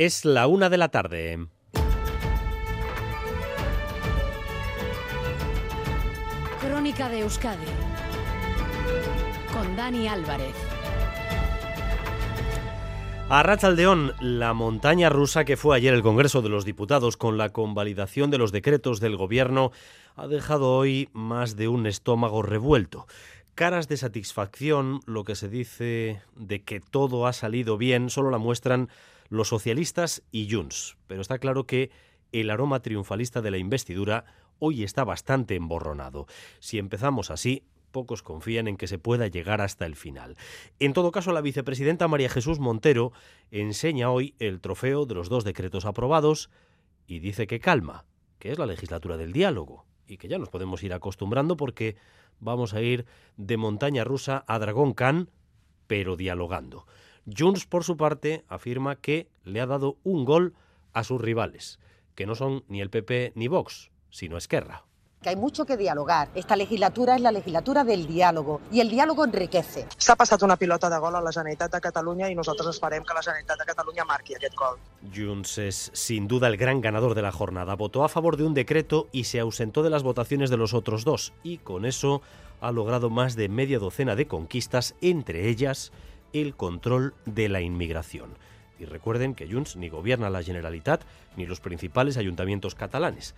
Es la una de la tarde. Crónica de Euskadi con Dani Álvarez. A Rachaldeón, la montaña rusa que fue ayer el Congreso de los Diputados con la convalidación de los decretos del Gobierno ha dejado hoy más de un estómago revuelto. Caras de satisfacción, lo que se dice de que todo ha salido bien, solo la muestran los socialistas y Junts. Pero está claro que el aroma triunfalista de la investidura hoy está bastante emborronado. Si empezamos así, pocos confían en que se pueda llegar hasta el final. En todo caso, la vicepresidenta María Jesús Montero enseña hoy el trofeo de los dos decretos aprobados y dice que calma, que es la legislatura del diálogo y que ya nos podemos ir acostumbrando porque vamos a ir de montaña rusa a Dragón Khan, pero dialogando. Junts, por su parte, afirma que le ha dado un gol a sus rivales, que no son ni el PP ni Vox, sino Esquerra que hay mucho que dialogar. Esta legislatura es la legislatura del diálogo y el diálogo enriquece. S'ha passat una pilota de gol a la Generalitat de Catalunya y nosotros esperem que la Generalitat de Catalunya marqui aquest gol. Junts es sin duda el gran ganador de la jornada. Votó a favor de un decreto y se ausentó de las votaciones de los otros dos y con eso ha logrado más de media docena de conquistas, entre ellas el control de la inmigración. Y recuerden que Junts ni gobierna la Generalitat ni los principales ayuntamientos catalanes.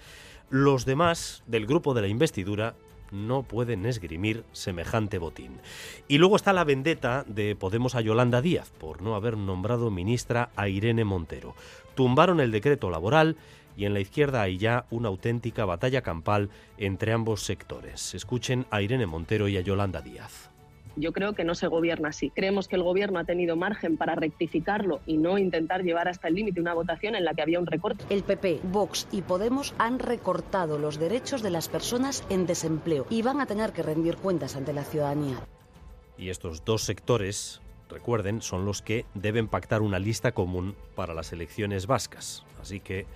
Los demás del grupo de la investidura no pueden esgrimir semejante botín. Y luego está la vendetta de Podemos a Yolanda Díaz por no haber nombrado ministra a Irene Montero. Tumbaron el decreto laboral y en la izquierda hay ya una auténtica batalla campal entre ambos sectores. Escuchen a Irene Montero y a Yolanda Díaz. Yo creo que no se gobierna así. Creemos que el gobierno ha tenido margen para rectificarlo y no intentar llevar hasta el límite una votación en la que había un recorte. El PP, Vox y Podemos han recortado los derechos de las personas en desempleo y van a tener que rendir cuentas ante la ciudadanía. Y estos dos sectores, recuerden, son los que deben pactar una lista común para las elecciones vascas. Así que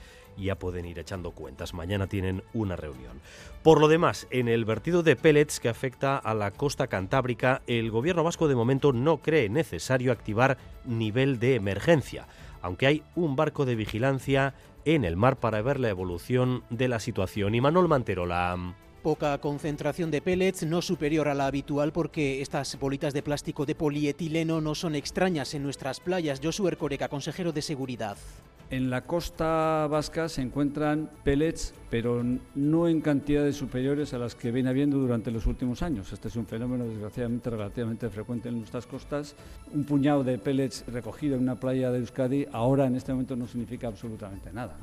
ya pueden ir echando cuentas. Mañana tienen una reunión. Por lo demás, en el vertido de pellets que afecta a la costa cantábrica, el gobierno vasco de momento no cree necesario activar nivel de emergencia, aunque hay un barco de vigilancia en el mar para ver la evolución de la situación. Y Manuel Manterola poca concentración de pellets, no superior a la habitual porque estas bolitas de plástico de polietileno no son extrañas en nuestras playas. Josué Ercoreca, consejero de Seguridad. En la costa vasca se encuentran pellets, pero no en cantidades superiores a las que viene habiendo durante los últimos años. Este es un fenómeno desgraciadamente relativamente frecuente en nuestras costas. Un puñado de pellets recogido en una playa de Euskadi ahora en este momento no significa absolutamente nada.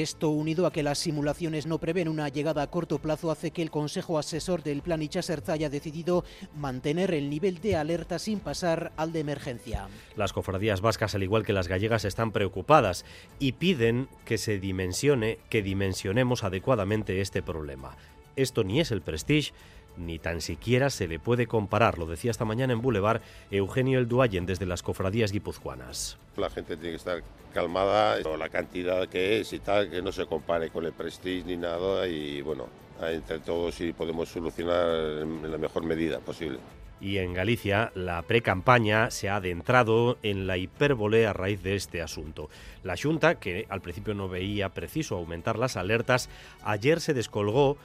Esto, unido a que las simulaciones no prevén una llegada a corto plazo, hace que el Consejo Asesor del Plan Ichaserza haya decidido mantener el nivel de alerta sin pasar al de emergencia. Las cofradías vascas, al igual que las gallegas, están preocupadas y piden que se dimensione, que dimensionemos adecuadamente este problema. Esto ni es el Prestige ni tan siquiera se le puede comparar, lo decía esta mañana en Boulevard Eugenio El Duayen desde las cofradías guipuzcoanas. La gente tiene que estar calmada, la cantidad que es y tal, que no se compare con el Prestige ni nada y bueno, entre todos sí podemos solucionar en la mejor medida posible. Y en Galicia, la pre-campaña se ha adentrado en la hipérbole a raíz de este asunto. La Junta, que al principio no veía preciso aumentar las alertas, ayer se descolgó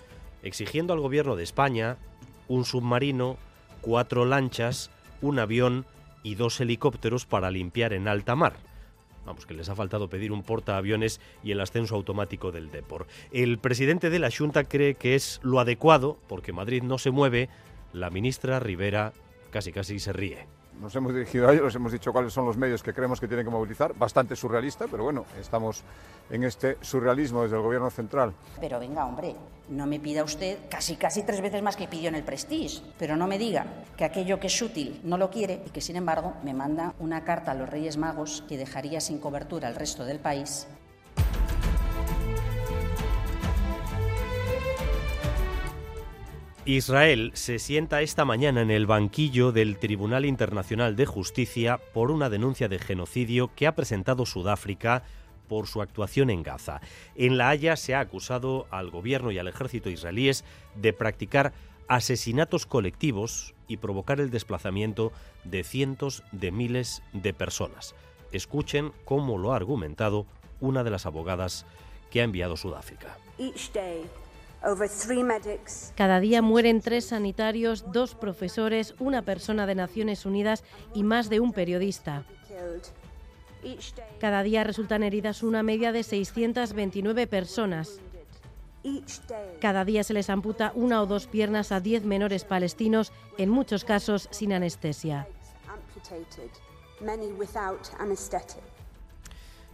exigiendo al gobierno de España un submarino, cuatro lanchas, un avión y dos helicópteros para limpiar en alta mar. Vamos, que les ha faltado pedir un portaaviones y el ascenso automático del Depor. El presidente de la Junta cree que es lo adecuado, porque Madrid no se mueve. La ministra Rivera casi casi se ríe nos hemos dirigido a ellos, hemos dicho cuáles son los medios que creemos que tienen que movilizar, bastante surrealista, pero bueno, estamos en este surrealismo desde el gobierno central. Pero venga, hombre, no me pida usted casi casi tres veces más que pidió en el Prestige, pero no me diga que aquello que es útil no lo quiere y que sin embargo me manda una carta a los Reyes Magos que dejaría sin cobertura al resto del país Israel se sienta esta mañana en el banquillo del Tribunal Internacional de Justicia por una denuncia de genocidio que ha presentado Sudáfrica por su actuación en Gaza. En La Haya se ha acusado al gobierno y al ejército israelíes de practicar asesinatos colectivos y provocar el desplazamiento de cientos de miles de personas. Escuchen cómo lo ha argumentado una de las abogadas que ha enviado Sudáfrica. Cada día mueren tres sanitarios, dos profesores, una persona de Naciones Unidas y más de un periodista. Cada día resultan heridas una media de 629 personas. Cada día se les amputa una o dos piernas a 10 menores palestinos, en muchos casos sin anestesia.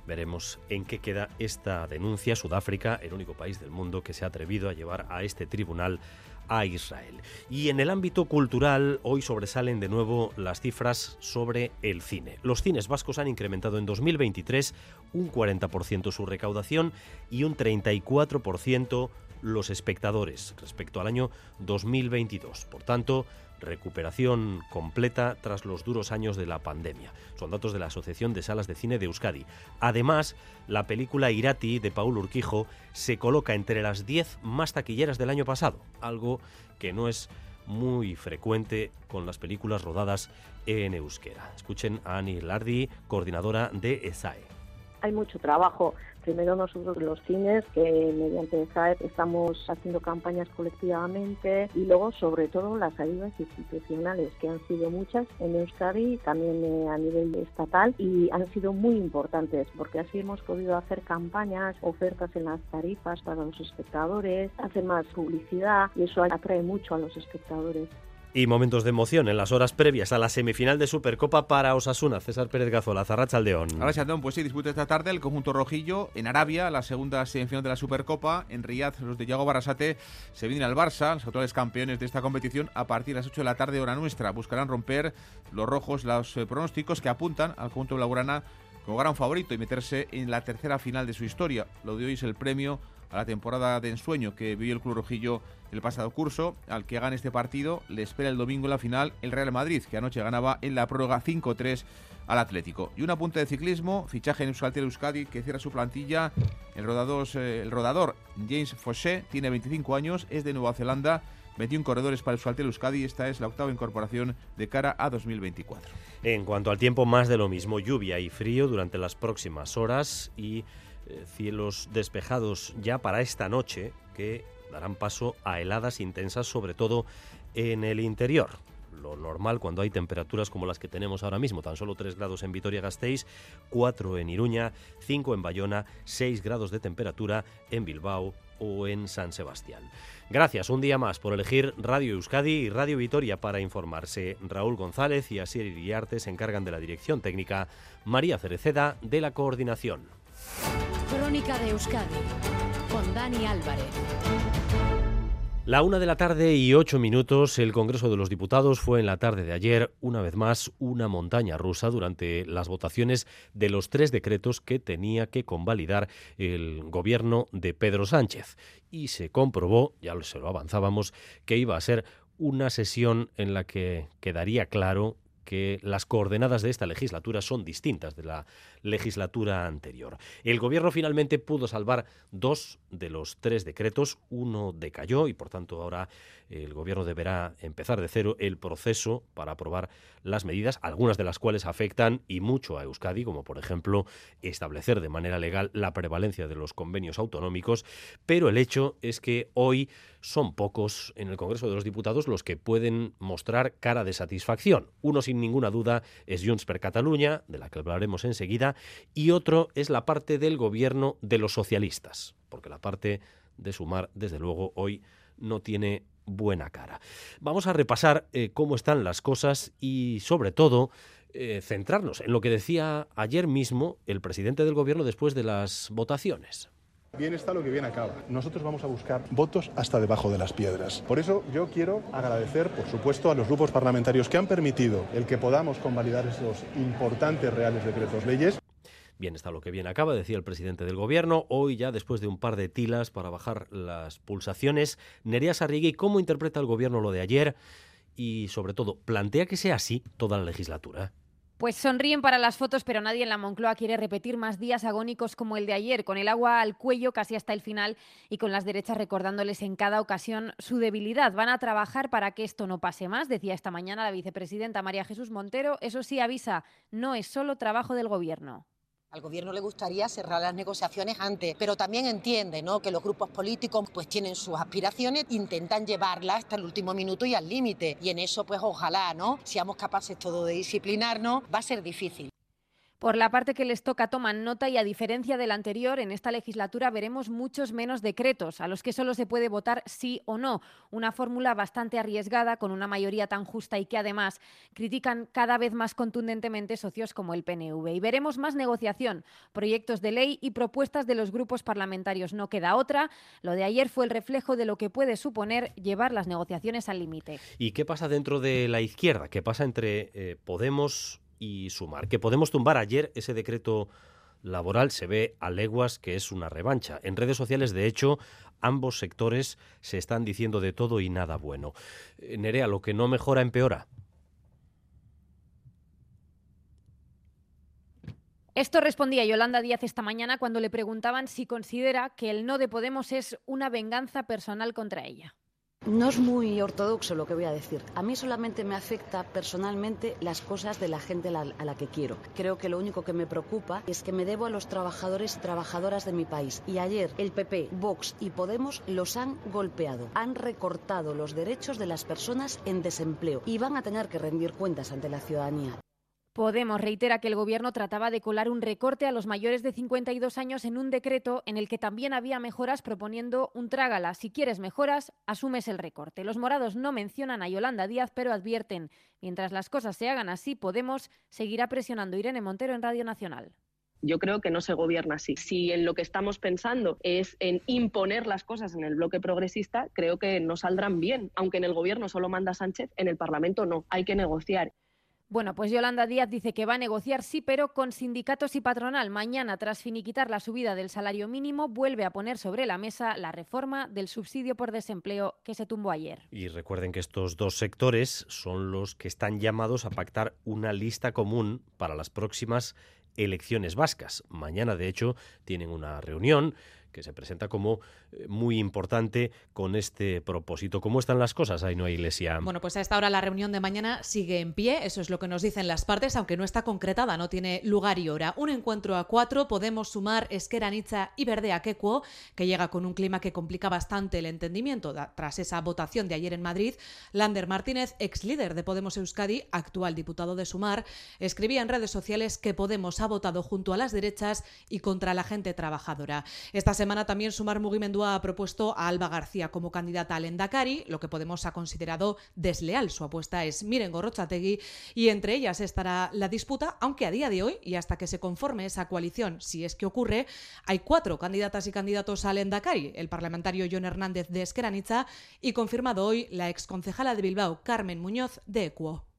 Veremos en qué queda esta denuncia. Sudáfrica, el único país del mundo que se ha atrevido a llevar a este tribunal a Israel. Y en el ámbito cultural, hoy sobresalen de nuevo las cifras sobre el cine. Los cines vascos han incrementado en 2023 un 40% su recaudación y un 34% los espectadores respecto al año 2022. Por tanto, recuperación completa tras los duros años de la pandemia. Son datos de la Asociación de Salas de Cine de Euskadi. Además, la película Irati de Paul Urquijo se coloca entre las 10 más taquilleras del año pasado, algo que no es muy frecuente con las películas rodadas en euskera. Escuchen a Ani Lardi, coordinadora de ESAE. Hay mucho trabajo Primero nosotros los cines, que mediante SAEP estamos haciendo campañas colectivamente y luego sobre todo las ayudas institucionales, que han sido muchas en Euskadi, también eh, a nivel estatal y han sido muy importantes porque así hemos podido hacer campañas, ofertas en las tarifas para los espectadores, hacer más publicidad y eso atrae mucho a los espectadores. Y momentos de emoción en las horas previas a la semifinal de Supercopa para Osasuna. César Pérez Gazola, Zarracha Aldeón. Aldeón, pues sí, disputa esta tarde el conjunto rojillo en Arabia, la segunda semifinal de la Supercopa. En Riyadh, los de Yago Barrasate se vienen al Barça, los actuales campeones de esta competición, a partir de las 8 de la tarde, hora nuestra. Buscarán romper los rojos los eh, pronósticos que apuntan al conjunto blaugrana como gran favorito y meterse en la tercera final de su historia. Lo de hoy es el premio a la temporada de ensueño que vivió el Club Rojillo el pasado curso. Al que gane este partido le espera el domingo en la final el Real Madrid, que anoche ganaba en la prórroga 5-3 al Atlético. Y una punta de ciclismo, fichaje en Euskaltel Euskadi que cierra su plantilla. El rodador, eh, el rodador James Fauché tiene 25 años, es de Nueva Zelanda. 21 corredores para Euskaltel Euskadi. Esta es la octava incorporación de cara a 2024. En cuanto al tiempo, más de lo mismo. Lluvia y frío durante las próximas horas y eh, cielos despejados ya para esta noche que darán paso a heladas intensas, sobre todo en el interior. Lo normal cuando hay temperaturas como las que tenemos ahora mismo, tan solo 3 grados en Vitoria-Gasteiz, 4 en Iruña, 5 en Bayona, 6 grados de temperatura en Bilbao o en San Sebastián. Gracias un día más por elegir Radio Euskadi y Radio Vitoria para informarse. Raúl González y Asier Iriarte se encargan de la dirección técnica, María Cereceda de la coordinación. Crónica de Euskadi con Dani Álvarez. La una de la tarde y ocho minutos, el Congreso de los Diputados fue en la tarde de ayer, una vez más, una montaña rusa durante las votaciones de los tres decretos que tenía que convalidar el gobierno de Pedro Sánchez. Y se comprobó, ya se lo avanzábamos, que iba a ser una sesión en la que quedaría claro que las coordenadas de esta legislatura son distintas de la legislatura anterior. El gobierno finalmente pudo salvar dos de los tres decretos, uno decayó y por tanto ahora el gobierno deberá empezar de cero el proceso para aprobar las medidas, algunas de las cuales afectan y mucho a Euskadi, como por ejemplo establecer de manera legal la prevalencia de los convenios autonómicos, pero el hecho es que hoy son pocos en el Congreso de los Diputados los que pueden mostrar cara de satisfacción. Uno sin ninguna duda es Junts per Catalunya, de la que hablaremos enseguida, y otro es la parte del gobierno de los socialistas, porque la parte de sumar, desde luego, hoy no tiene buena cara. Vamos a repasar eh, cómo están las cosas y, sobre todo, eh, centrarnos en lo que decía ayer mismo el presidente del gobierno después de las votaciones. Bien está lo que bien acaba. Nosotros vamos a buscar votos hasta debajo de las piedras. Por eso yo quiero agradecer, por supuesto, a los grupos parlamentarios que han permitido el que podamos convalidar esos importantes reales decretos leyes. Bien está lo que bien acaba, decía el presidente del gobierno. Hoy ya, después de un par de tilas para bajar las pulsaciones, Nerea Sarrigui, ¿cómo interpreta el gobierno lo de ayer? Y sobre todo, ¿plantea que sea así toda la legislatura? Pues sonríen para las fotos, pero nadie en la Moncloa quiere repetir más días agónicos como el de ayer, con el agua al cuello casi hasta el final y con las derechas recordándoles en cada ocasión su debilidad. Van a trabajar para que esto no pase más, decía esta mañana la vicepresidenta María Jesús Montero. Eso sí, avisa, no es solo trabajo del Gobierno. Al gobierno le gustaría cerrar las negociaciones antes, pero también entiende ¿no? que los grupos políticos pues tienen sus aspiraciones, intentan llevarlas hasta el último minuto y al límite. Y en eso pues ojalá, ¿no? Seamos capaces todo de disciplinarnos, va a ser difícil. Por la parte que les toca toman nota y a diferencia del anterior, en esta legislatura veremos muchos menos decretos, a los que solo se puede votar sí o no. Una fórmula bastante arriesgada, con una mayoría tan justa y que además critican cada vez más contundentemente socios como el PNV. Y veremos más negociación, proyectos de ley y propuestas de los grupos parlamentarios. No queda otra. Lo de ayer fue el reflejo de lo que puede suponer llevar las negociaciones al límite. ¿Y qué pasa dentro de la izquierda? ¿Qué pasa entre eh, Podemos, y sumar. Que podemos tumbar ayer ese decreto laboral se ve a leguas que es una revancha. En redes sociales, de hecho, ambos sectores se están diciendo de todo y nada bueno. Eh, Nerea, lo que no mejora empeora. Esto respondía Yolanda Díaz esta mañana cuando le preguntaban si considera que el no de Podemos es una venganza personal contra ella. No es muy ortodoxo lo que voy a decir. A mí solamente me afecta personalmente las cosas de la gente a la que quiero. Creo que lo único que me preocupa es que me debo a los trabajadores y trabajadoras de mi país. Y ayer el PP, Vox y Podemos los han golpeado. Han recortado los derechos de las personas en desempleo y van a tener que rendir cuentas ante la ciudadanía. Podemos reitera que el Gobierno trataba de colar un recorte a los mayores de 52 años en un decreto en el que también había mejoras proponiendo un trágala. Si quieres mejoras, asumes el recorte. Los morados no mencionan a Yolanda Díaz, pero advierten, mientras las cosas se hagan así, Podemos seguirá presionando Irene Montero en Radio Nacional. Yo creo que no se gobierna así. Si en lo que estamos pensando es en imponer las cosas en el bloque progresista, creo que no saldrán bien. Aunque en el gobierno solo manda Sánchez, en el Parlamento no. Hay que negociar. Bueno, pues Yolanda Díaz dice que va a negociar sí, pero con sindicatos y patronal. Mañana, tras finiquitar la subida del salario mínimo, vuelve a poner sobre la mesa la reforma del subsidio por desempleo que se tumbó ayer. Y recuerden que estos dos sectores son los que están llamados a pactar una lista común para las próximas elecciones vascas. Mañana, de hecho, tienen una reunión que se presenta como eh, muy importante con este propósito. ¿Cómo están las cosas, hay iglesia? Bueno, pues a esta hora la reunión de mañana sigue en pie, eso es lo que nos dicen las partes, aunque no está concretada, no tiene lugar y hora. Un encuentro a cuatro, podemos sumar Esqueranitza y Verde Quecuo, que llega con un clima que complica bastante el entendimiento tras esa votación de ayer en Madrid. Lander Martínez, ex líder de Podemos Euskadi, actual diputado de Sumar, escribía en redes sociales que Podemos ha votado junto a las derechas y contra la gente trabajadora. Esta semana también Sumar Mugimendua ha propuesto a Alba García como candidata al Endacari, lo que Podemos ha considerado desleal. Su apuesta es Miren Gorrochategui y entre ellas estará la disputa, aunque a día de hoy y hasta que se conforme esa coalición, si es que ocurre, hay cuatro candidatas y candidatos al Endacari, el parlamentario John Hernández de Esqueranitza y confirmado hoy la exconcejala de Bilbao, Carmen Muñoz de Equo.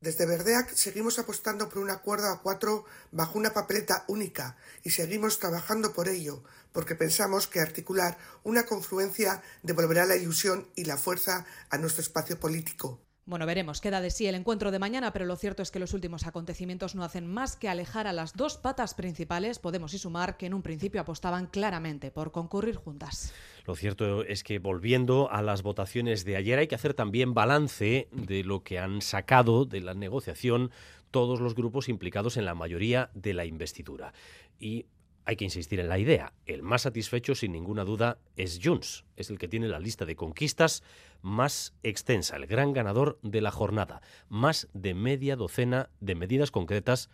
Desde Verdeac seguimos apostando por un acuerdo a cuatro bajo una papeleta única y seguimos trabajando por ello, porque pensamos que articular una confluencia devolverá la ilusión y la fuerza a nuestro espacio político. Bueno, veremos, queda de sí el encuentro de mañana, pero lo cierto es que los últimos acontecimientos no hacen más que alejar a las dos patas principales, Podemos y Sumar, que en un principio apostaban claramente por concurrir juntas. Lo cierto es que volviendo a las votaciones de ayer hay que hacer también balance de lo que han sacado de la negociación todos los grupos implicados en la mayoría de la investidura. Y hay que insistir en la idea. El más satisfecho, sin ninguna duda, es Junts. Es el que tiene la lista de conquistas más extensa, el gran ganador de la jornada. Más de media docena de medidas concretas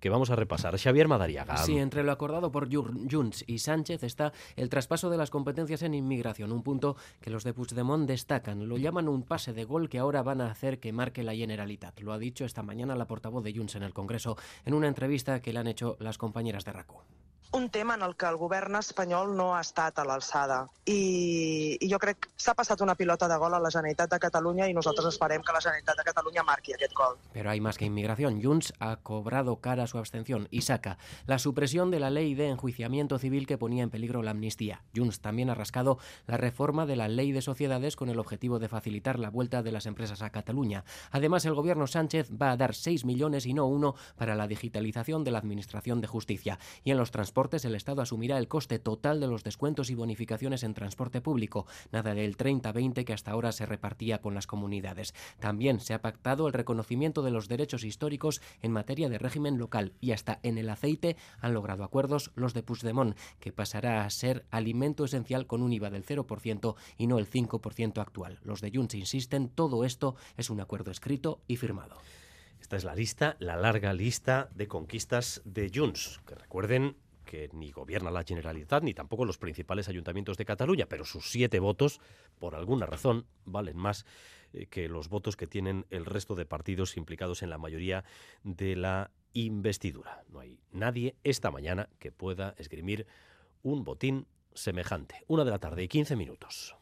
que vamos a repasar. Xavier Madariaga. Sí, entre lo acordado por Junts y Sánchez está el traspaso de las competencias en inmigración, un punto que los de Puigdemont destacan. Lo llaman un pase de gol que ahora van a hacer que marque la Generalitat. Lo ha dicho esta mañana la portavoz de Junts en el Congreso en una entrevista que le han hecho las compañeras de RACO. Un tema en el que el govern espanyol no ha estat a l'alçada. I, I jo crec que s'ha passat una pilota de gol a la Generalitat de Catalunya i nosaltres esperem que la Generalitat de Catalunya marqui aquest gol. Pero hay más que inmigración. Junts ha cobrado cara su abstención y saca la supresión de la ley de enjuiciamiento civil que ponía en peligro la amnistía. Junts también ha rascado la reforma de la ley de sociedades con el objetivo de facilitar la vuelta de las empresas a Cataluña. Además, el gobierno Sánchez va a dar 6 millones y no uno para la digitalización de la Administración de Justicia. Y en los transportes el Estado asumirá el coste total de los descuentos y bonificaciones en transporte público, nada del 30-20 que hasta ahora se repartía con las comunidades. También se ha pactado el reconocimiento de los derechos históricos en materia de régimen local y hasta en el aceite han logrado acuerdos los de Puigdemont, que pasará a ser alimento esencial con un IVA del 0% y no el 5% actual. Los de Junts insisten, todo esto es un acuerdo escrito y firmado. Esta es la lista, la larga lista de conquistas de Junts, que recuerden ni gobierna la Generalitat ni tampoco los principales ayuntamientos de Cataluña, pero sus siete votos, por alguna razón, valen más eh, que los votos que tienen el resto de partidos implicados en la mayoría de la investidura. No hay nadie esta mañana que pueda esgrimir un botín semejante. Una de la tarde y 15 minutos.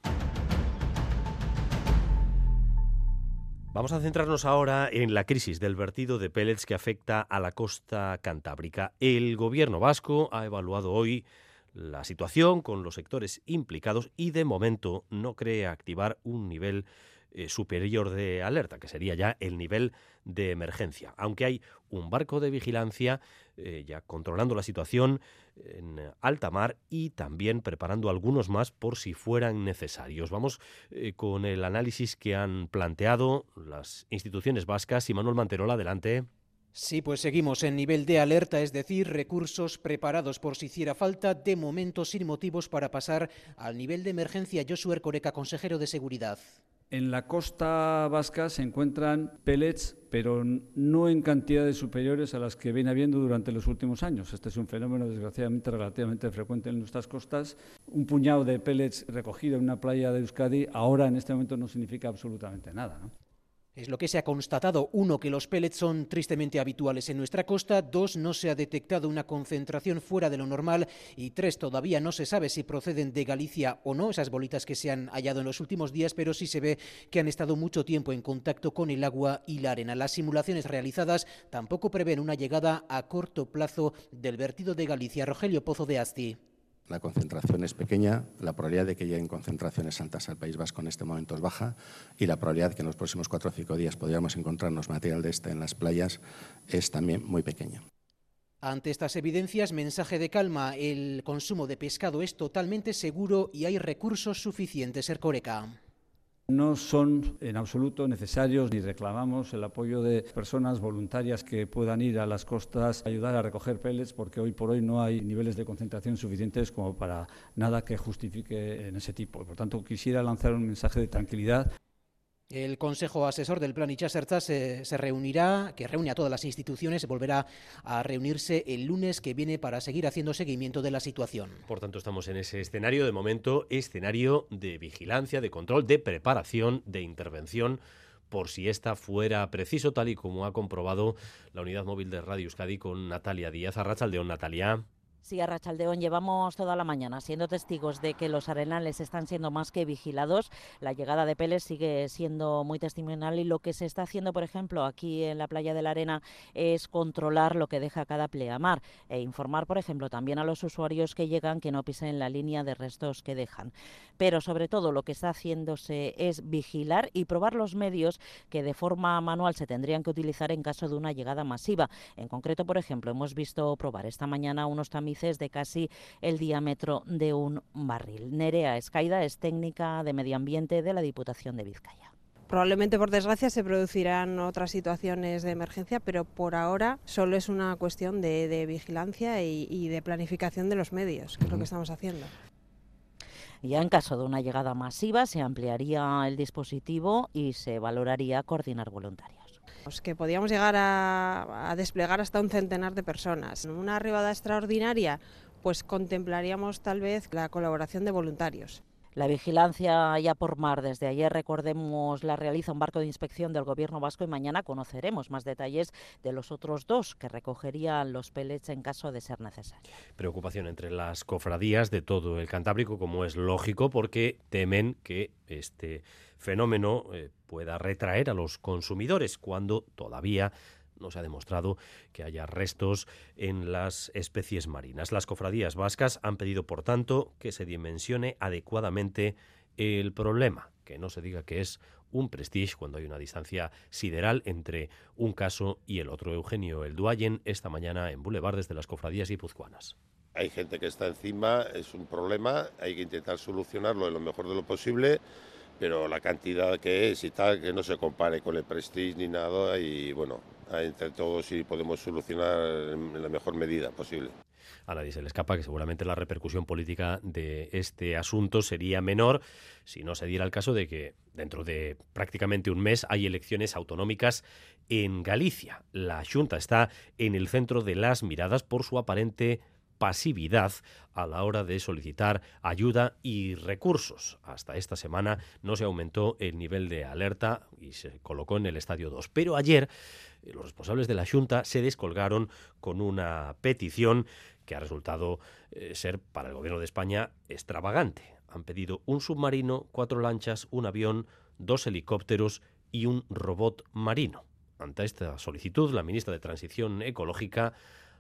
Vamos a centrarnos ahora en la crisis del vertido de pellets que afecta a la costa cantábrica. El gobierno vasco ha evaluado hoy la situación con los sectores implicados y de momento no cree activar un nivel eh, superior de alerta, que sería ya el nivel de emergencia. Aunque hay un barco de vigilancia eh, ya controlando la situación en alta mar y también preparando algunos más por si fueran necesarios. Vamos eh, con el análisis que han planteado las instituciones vascas y Manuel Manterola, adelante. Sí, pues seguimos en nivel de alerta, es decir, recursos preparados por si hiciera falta, de momento sin motivos para pasar al nivel de emergencia. Josué Coreca, consejero de Seguridad. En la costa vasca se encuentran pellets, pero no en cantidades superiores a las que viene habiendo durante los últimos años. Este es un fenómeno, desgraciadamente, relativamente frecuente en nuestras costas. Un puñado de pellets recogido en una playa de Euskadi ahora, en este momento, no significa absolutamente nada. Es lo que se ha constatado. Uno, que los pellets son tristemente habituales en nuestra costa. Dos, no se ha detectado una concentración fuera de lo normal. Y tres, todavía no se sabe si proceden de Galicia o no, esas bolitas que se han hallado en los últimos días, pero sí se ve que han estado mucho tiempo en contacto con el agua y la arena. Las simulaciones realizadas tampoco prevén una llegada a corto plazo del vertido de Galicia. Rogelio Pozo de Asti. La concentración es pequeña, la probabilidad de que lleguen concentraciones altas al País Vasco en este momento es baja y la probabilidad de que en los próximos cuatro o cinco días podríamos encontrarnos material de este en las playas es también muy pequeña. Ante estas evidencias, mensaje de calma, el consumo de pescado es totalmente seguro y hay recursos suficientes, Ercoreca. No son en absoluto necesarios ni reclamamos el apoyo de personas voluntarias que puedan ir a las costas a ayudar a recoger pellets porque hoy por hoy no hay niveles de concentración suficientes como para nada que justifique en ese tipo. Por tanto, quisiera lanzar un mensaje de tranquilidad. El Consejo Asesor del Plan Itxaserta se, se, reunirá, que reúne a todas las instituciones, volverá a reunirse el lunes que viene para seguir haciendo seguimiento de la situación. Por tanto, estamos en ese escenario, de momento, escenario de vigilancia, de control, de preparación, de intervención por si esta fuera preciso, tal y como ha comprobado la unidad móvil de Radio Euskadi con Natalia Díaz. Arrachaldeón, Natalia. Sí, a Rachaldeón llevamos toda la mañana siendo testigos de que los arenales están siendo más que vigilados. La llegada de peles sigue siendo muy testimonial y lo que se está haciendo, por ejemplo, aquí en la playa de la Arena es controlar lo que deja cada pleamar e informar, por ejemplo, también a los usuarios que llegan que no pisen la línea de restos que dejan. Pero sobre todo lo que está haciéndose es vigilar y probar los medios que de forma manual se tendrían que utilizar en caso de una llegada masiva. En concreto, por ejemplo, hemos visto probar esta mañana unos tamices de casi el diámetro de un barril. Nerea Escaida es técnica de medio ambiente de la Diputación de Vizcaya. Probablemente, por desgracia, se producirán otras situaciones de emergencia, pero por ahora solo es una cuestión de, de vigilancia y, y, de planificación de los medios, que es lo que estamos haciendo. Ya en caso de una llegada masiva, se ampliaría el dispositivo y se valoraría coordinar voluntarios que podíamos llegar a, a, desplegar hasta un centenar de personas. En una arribada extraordinaria, pues contemplaríamos tal vez la colaboración de voluntarios. La vigilancia ya por mar desde ayer, recordemos, la realiza un barco de inspección del Gobierno vasco y mañana conoceremos más detalles de los otros dos que recogerían los pellets en caso de ser necesario. Preocupación entre las cofradías de todo el Cantábrico, como es lógico, porque temen que este fenómeno eh, pueda retraer a los consumidores cuando todavía no se ha demostrado que haya restos en las especies marinas. Las cofradías vascas han pedido, por tanto, que se dimensione adecuadamente el problema, que no se diga que es un prestige cuando hay una distancia sideral entre un caso y el otro. Eugenio El Duayen esta mañana en Boulevardes de las cofradías guipuzcoanas. Hay gente que está encima, es un problema, hay que intentar solucionarlo en lo mejor de lo posible pero la cantidad que es y tal, que no se compare con el Prestige ni nada y bueno, entre todos si podemos solucionar en la mejor medida posible. A nadie se le escapa que seguramente la repercusión política de este asunto sería menor si no se diera el caso de que dentro de prácticamente un mes hay elecciones autonómicas en Galicia. La Junta está en el centro de las miradas por su aparente pasividad a la hora de solicitar ayuda y recursos. Hasta esta semana no se aumentó el nivel de alerta y se colocó en el estadio 2. Pero ayer eh, los responsables de la Junta se descolgaron con una petición que ha resultado eh, ser para el gobierno de España extravagante. Han pedido un submarino, cuatro lanchas, un avión, dos helicópteros y un robot marino. Ante esta solicitud, la ministra de Transición Ecológica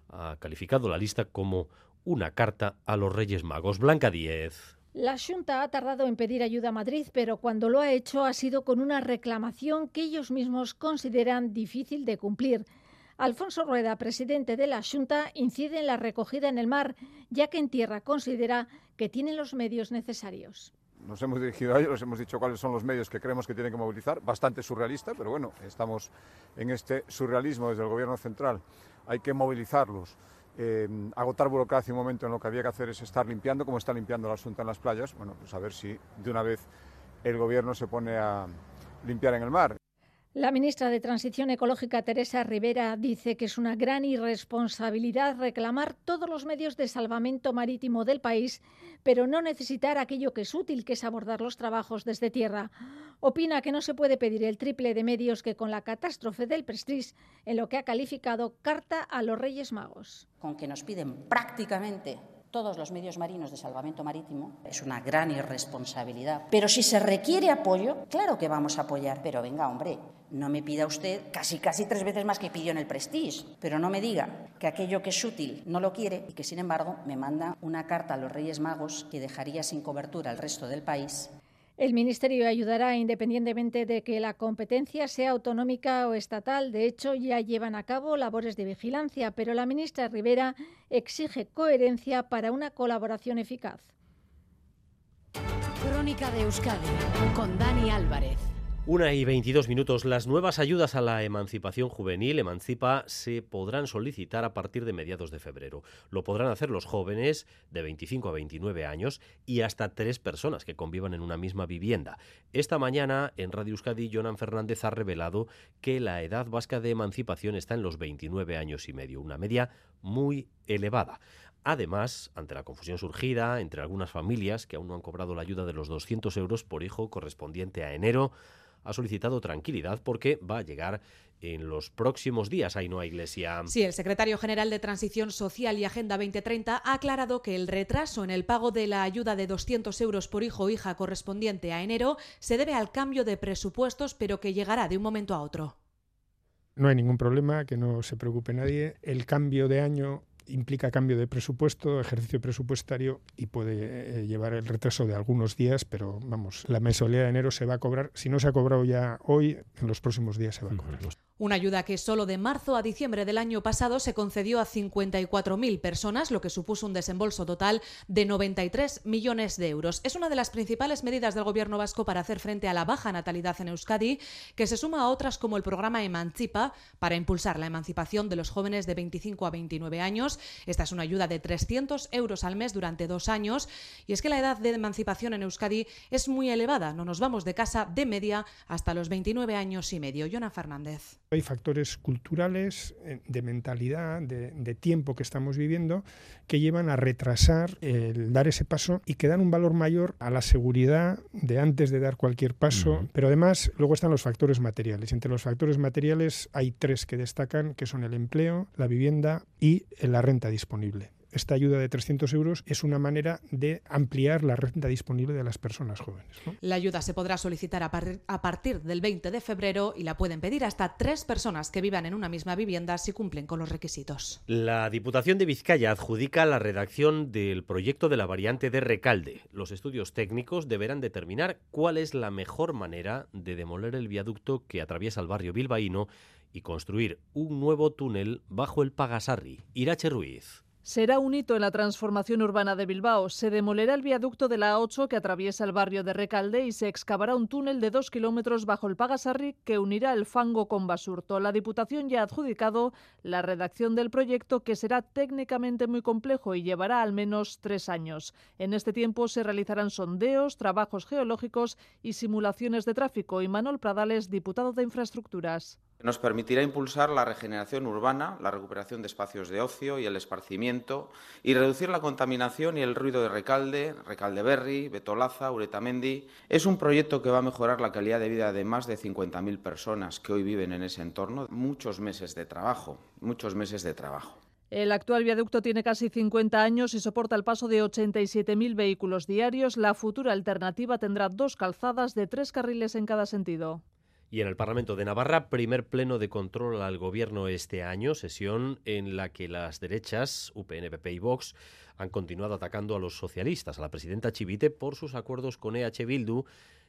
ha calificado la lista como una carta a los Reyes Magos. Blanca Díez. La Junta ha tardado en pedir ayuda a Madrid, pero cuando lo ha hecho ha sido con una reclamación que ellos mismos consideran difícil de cumplir. Alfonso Rueda, presidente de la Junta, incide en la recogida en el mar, ya que en tierra considera que tienen los medios necesarios. Nos hemos dirigido a ellos, les hemos dicho cuáles son los medios que creemos que tienen que movilizar, bastante surrealista, pero bueno, estamos en este surrealismo desde el Gobierno central hay que movilizarlos. Eh, agotar burocracia un momento en lo que había que hacer es estar limpiando, como está limpiando la Asunta en las playas. Bueno, pues a ver si de una vez el gobierno se pone a limpiar en el mar. La ministra de Transición Ecológica, Teresa Rivera, dice que es una gran irresponsabilidad reclamar todos los medios de salvamento marítimo del país, pero no necesitar aquello que es útil, que es abordar los trabajos desde tierra. Opina que no se puede pedir el triple de medios que con la catástrofe del Prestige, en lo que ha calificado carta a los Reyes Magos. Con que nos piden prácticamente todos los medios marinos de salvamento marítimo, es una gran irresponsabilidad. Pero si se requiere apoyo, claro que vamos a apoyar. Pero venga, hombre, no me pida usted casi casi tres veces más que pidió en el Prestige, pero no me diga que aquello que es útil no lo quiere y que sin embargo me manda una carta a los Reyes Magos que dejaría sin cobertura al resto del país el Ministerio ayudará independientemente de que la competencia sea autonómica o estatal. De hecho, ya llevan a cabo labores de vigilancia, pero la ministra Rivera exige coherencia para una colaboración eficaz. Crónica de Euskadi con Dani Álvarez. Una y 22 minutos. Las nuevas ayudas a la emancipación juvenil, Emancipa, se podrán solicitar a partir de mediados de febrero. Lo podrán hacer los jóvenes de 25 a 29 años y hasta tres personas que convivan en una misma vivienda. Esta mañana en Radio Euskadi, Jonan Fernández ha revelado que la edad vasca de emancipación está en los 29 años y medio, una media muy elevada. Además, ante la confusión surgida entre algunas familias que aún no han cobrado la ayuda de los 200 euros por hijo correspondiente a enero, ha solicitado tranquilidad porque va a llegar en los próximos días. Ahí no hay iglesia. Sí, el secretario general de Transición Social y Agenda 2030 ha aclarado que el retraso en el pago de la ayuda de 200 euros por hijo o hija correspondiente a enero se debe al cambio de presupuestos, pero que llegará de un momento a otro. No hay ningún problema, que no se preocupe nadie. El cambio de año implica cambio de presupuesto, ejercicio presupuestario y puede eh, llevar el retraso de algunos días, pero vamos, la mensualidad de enero se va a cobrar, si no se ha cobrado ya hoy, en los próximos días se va a cobrar. Una ayuda que solo de marzo a diciembre del año pasado se concedió a 54.000 personas, lo que supuso un desembolso total de 93 millones de euros. Es una de las principales medidas del Gobierno vasco para hacer frente a la baja natalidad en Euskadi, que se suma a otras como el programa Emancipa para impulsar la emancipación de los jóvenes de 25 a 29 años. Esta es una ayuda de 300 euros al mes durante dos años. Y es que la edad de emancipación en Euskadi es muy elevada. No nos vamos de casa de media hasta los 29 años y medio. Yona Fernández Hay factores culturales, eh, de mentalidad, de, de tiempo que estamos viviendo, que llevan a retrasar el dar ese paso y que dan un valor mayor a la seguridad de antes de dar cualquier paso. Pero además, luego están los factores materiales. Entre los factores materiales hay tres que destacan, que son el empleo, la vivienda y la renta disponible esta ayuda de 300 euros es una manera de ampliar la renta disponible de las personas jóvenes. ¿no? La ayuda se podrá solicitar a, par a, partir del 20 de febrero y la pueden pedir hasta tres personas que vivan en una misma vivienda si cumplen con los requisitos. La Diputación de Vizcaya adjudica la redacción del proyecto de la variante de Recalde. Los estudios técnicos deberán determinar cuál es la mejor manera de demoler el viaducto que atraviesa el barrio bilbaíno y construir un nuevo túnel bajo el Pagasarri. Irache Ruiz. Será un hito en la transformación urbana de Bilbao. Se demolerá el viaducto de la A8 que atraviesa el barrio de Recalde y se excavará un túnel de dos kilómetros bajo el Pagasarri que unirá el fango con Basurto. La Diputación ya ha adjudicado la redacción del proyecto que será técnicamente muy complejo y llevará al menos tres años. En este tiempo se realizarán sondeos, trabajos geológicos y simulaciones de tráfico. Y Manuel Pradales, diputado de Infraestructuras. Nos permitirá impulsar la regeneración urbana, la recuperación de espacios de ocio y el esparcimiento y reducir la contaminación y el ruido de Recalde, Recaldeberri, Betolaza, Uretamendi. Es un proyecto que va a mejorar la calidad de vida de más de 50.000 personas que hoy viven en ese entorno. Muchos meses de trabajo, muchos meses de trabajo. El actual viaducto tiene casi 50 años y soporta el paso de 87.000 vehículos diarios. La futura alternativa tendrá dos calzadas de tres carriles en cada sentido. Y en el Parlamento de Navarra, primer pleno de control al gobierno este año, sesión en la que las derechas, UPN, PP y Vox, han continuado atacando a los socialistas, a la presidenta Chivite, por sus acuerdos con EH Bildu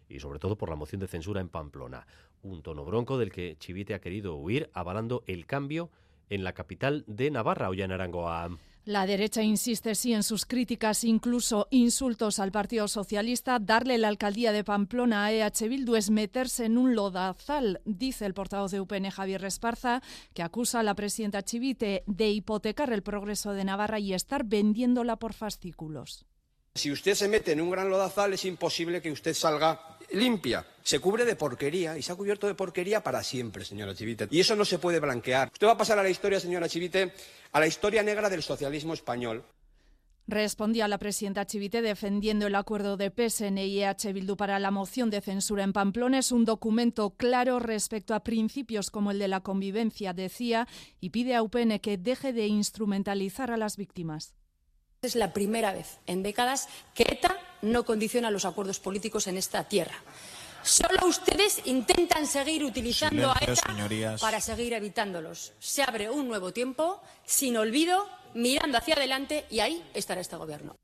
y sobre todo por la moción de censura en Pamplona. Un tono bronco del que Chivite ha querido huir, avalando el cambio en la capital de Navarra, Ollán Arangoa. La derecha insiste sí en sus críticas, incluso insultos al Partido Socialista. Darle la alcaldía de Pamplona a EH Bildu es meterse en un lodazal, dice el portavoz de UPN Javier Esparza, que acusa a la presidenta Chivite de hipotecar el progreso de Navarra y estar vendiéndola por fascículos. Si usted se mete en un gran lodazal es imposible que usted salga limpia. Se cubre de porquería y se ha cubierto de porquería para siempre, señora Chivite. Y eso no se puede blanquear. Usted va a pasar a la historia, señora Chivite, a la historia negra del socialismo español. Respondía la presidenta Chivite defendiendo el acuerdo de PSN y EH Bildu para la moción de censura en Pamplona. Es un documento claro respecto a principios como el de la convivencia, decía, y pide a UPN que deje de instrumentalizar a las víctimas. Es la primera vez en décadas que ETA no condiciona los acuerdos políticos en esta tierra. Solo ustedes intentan seguir utilizando Silencio, a ETA señorías. para seguir evitándolos. Se abre un nuevo tiempo, sin olvido, mirando hacia adelante, y ahí estará este gobierno.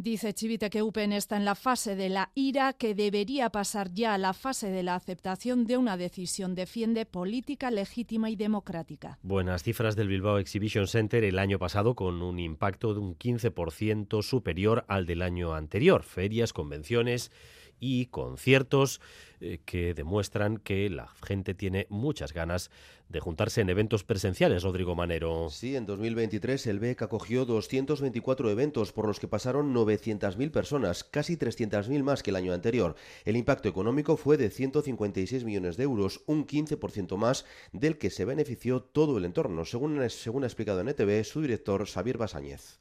Dice Chivite que UPN está en la fase de la ira que debería pasar ya a la fase de la aceptación de una decisión. Defiende política legítima y democrática. Buenas cifras del Bilbao Exhibition Center el año pasado con un impacto de un 15% superior al del año anterior. Ferias, convenciones y conciertos eh, que demuestran que la gente tiene muchas ganas de juntarse en eventos presenciales, Rodrigo Manero. Sí, en 2023 el BEC acogió 224 eventos por los que pasaron 900.000 personas, casi 300.000 más que el año anterior. El impacto económico fue de 156 millones de euros, un 15% más del que se benefició todo el entorno, según, según ha explicado en ETV su director Xavier Basáñez.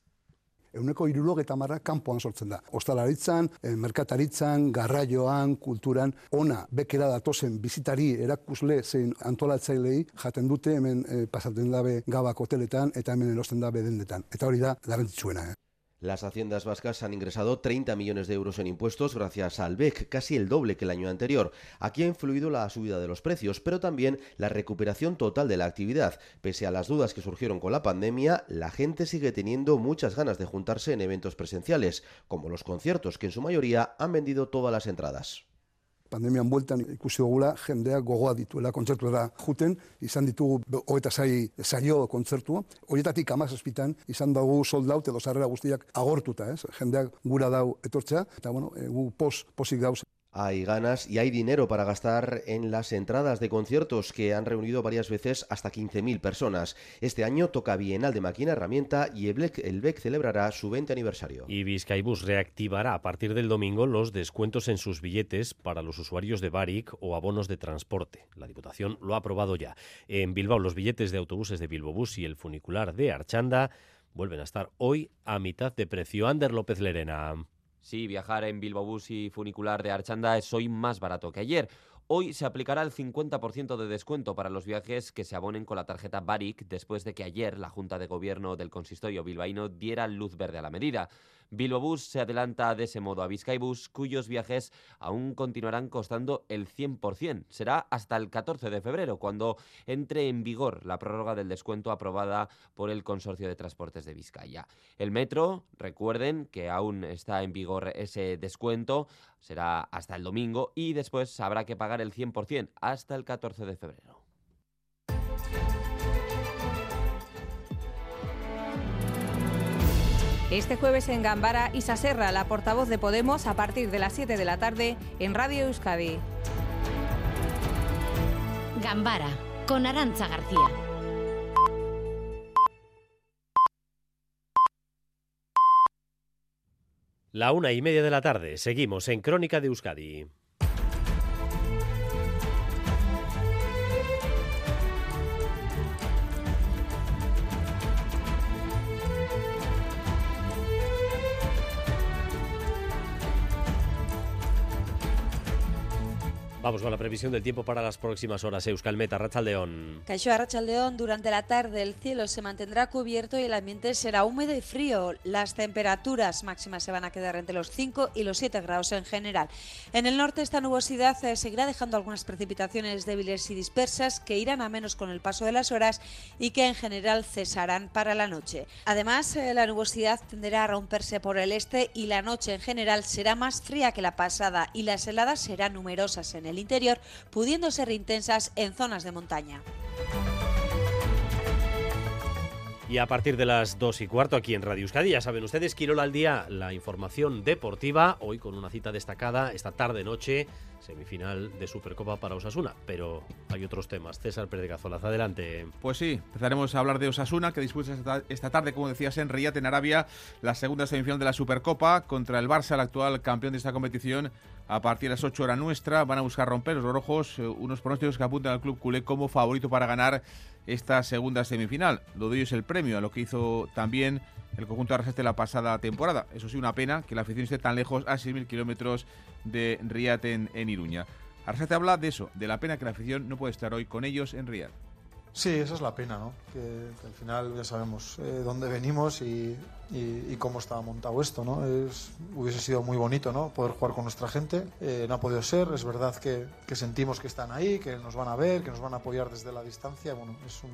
Euneko irurogeta marra kanpoan sortzen da. Ostalaritzan, eh, merkataritzan, garraioan, kulturan, ona bekera datozen bizitari erakusle zein antolatzailei jaten dute hemen eh, pasaten dabe gabak hoteletan eta hemen erosten dabe dendetan. Eta hori da garrantzitsuena. Eh? Las haciendas vascas han ingresado 30 millones de euros en impuestos gracias al BEC, casi el doble que el año anterior. Aquí ha influido la subida de los precios, pero también la recuperación total de la actividad. Pese a las dudas que surgieron con la pandemia, la gente sigue teniendo muchas ganas de juntarse en eventos presenciales, como los conciertos, que en su mayoría han vendido todas las entradas. Pandemian bueltan ikusi dugula jendeak gogoa dituela kontzertuera juten, izan ditugu hogeita sai saio kontzertu, horietatik amazazpitan izan dugu sold out edo sarrera guztiak agortuta, ez? jendeak gura dau etortzea, eta bueno, e, gu pos, posik gauz. Hay ganas y hay dinero para gastar en las entradas de conciertos que han reunido varias veces hasta 15.000 personas. Este año toca Bienal de Máquina Herramienta y el BEC, celebrará su 20 aniversario. Y Vizcaibus reactivará a partir del domingo los descuentos en sus billetes para los usuarios de Baric o abonos de transporte. La Diputación lo ha aprobado ya. En Bilbao, los billetes de autobuses de Bilbobús y el funicular de Archanda vuelven a estar hoy a mitad de precio. Ander López Lerena. Sí, viajar en Bilbao Bus y funicular de Archanda es hoy más barato que ayer. Hoy se aplicará el 50% de descuento para los viajes que se abonen con la tarjeta Baric después de que ayer la Junta de Gobierno del Consistorio bilbaíno diera luz verde a la medida. Bilbobus se adelanta de ese modo a Vizcaibus, cuyos viajes aún continuarán costando el 100%. Será hasta el 14 de febrero, cuando entre en vigor la prórroga del descuento aprobada por el Consorcio de Transportes de Vizcaya. El metro, recuerden que aún está en vigor ese descuento, será hasta el domingo y después habrá que pagar el 100% hasta el 14 de febrero. Este jueves en Gambara, Isa Serra, la portavoz de Podemos, a partir de las 7 de la tarde en Radio Euskadi. Gambara, con Arancha García. La una y media de la tarde, seguimos en Crónica de Euskadi. Vamos con la previsión del tiempo para las próximas horas. Euskalmeta, Rachaldeón. Caixó Rachaldeón, durante la tarde el cielo se mantendrá cubierto y el ambiente será húmedo y frío. Las temperaturas máximas se van a quedar entre los 5 y los 7 grados en general. En el norte esta nubosidad eh, seguirá dejando algunas precipitaciones débiles y dispersas que irán a menos con el paso de las horas y que en general cesarán para la noche. Además, eh, la nubosidad tenderá a romperse por el este y la noche en general será más fría que la pasada y las heladas serán numerosas en el interior, pudiendo ser intensas en zonas de montaña. Y a partir de las 2 y cuarto aquí en Radio Euskadi, ya saben ustedes, Quirola al día, la información deportiva, hoy con una cita destacada esta tarde-noche, semifinal de Supercopa para Osasuna. Pero hay otros temas. César Pérez Gazolas, adelante. Pues sí, empezaremos a hablar de Osasuna, que disputa esta tarde, como decías, en Riyadh, en Arabia, la segunda semifinal de la Supercopa contra el Barça, el actual campeón de esta competición. A partir de las 8 horas nuestra van a buscar romper los rojos, eh, unos pronósticos que apuntan al club culé como favorito para ganar esta segunda semifinal. Lo de es el premio a lo que hizo también el conjunto de Arrasate la pasada temporada. Eso sí, una pena que la afición esté tan lejos, a 6.000 kilómetros de Riyadh en, en Iruña. Arrasate habla de eso, de la pena que la afición no puede estar hoy con ellos en Riyadh. Sí, esa es la pena, ¿no? Que, al final ya sabemos eh, dónde venimos y, cómo estaba montado esto, ¿no? Es, hubiese sido muy bonito, ¿no? Poder jugar con nuestra gente. Eh, no ha podido ser, es verdad que, sentimos que están ahí, que nos van a ver, que nos van a apoyar desde la distancia. Bueno, es un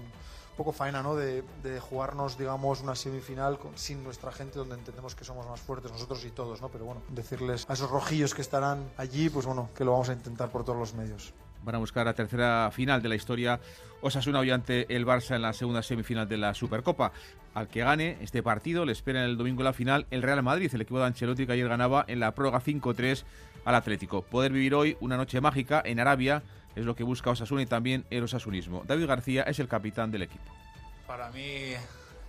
poco faena, ¿no? De, jugarnos, digamos, una semifinal sin nuestra gente, donde entendemos que somos más fuertes nosotros y todos, ¿no? Pero bueno, decirles a esos rojillos que estarán allí, pues bueno, que lo vamos a intentar por todos los medios van a buscar la tercera final de la historia Osasuna hoy ante el Barça en la segunda semifinal de la Supercopa. Al que gane este partido le espera el domingo la final el Real Madrid, el equipo de Ancelotti que ayer ganaba en la prórroga 5-3 al Atlético. Poder vivir hoy una noche mágica en Arabia es lo que busca Osasuna y también el osasunismo. David García es el capitán del equipo. Para mí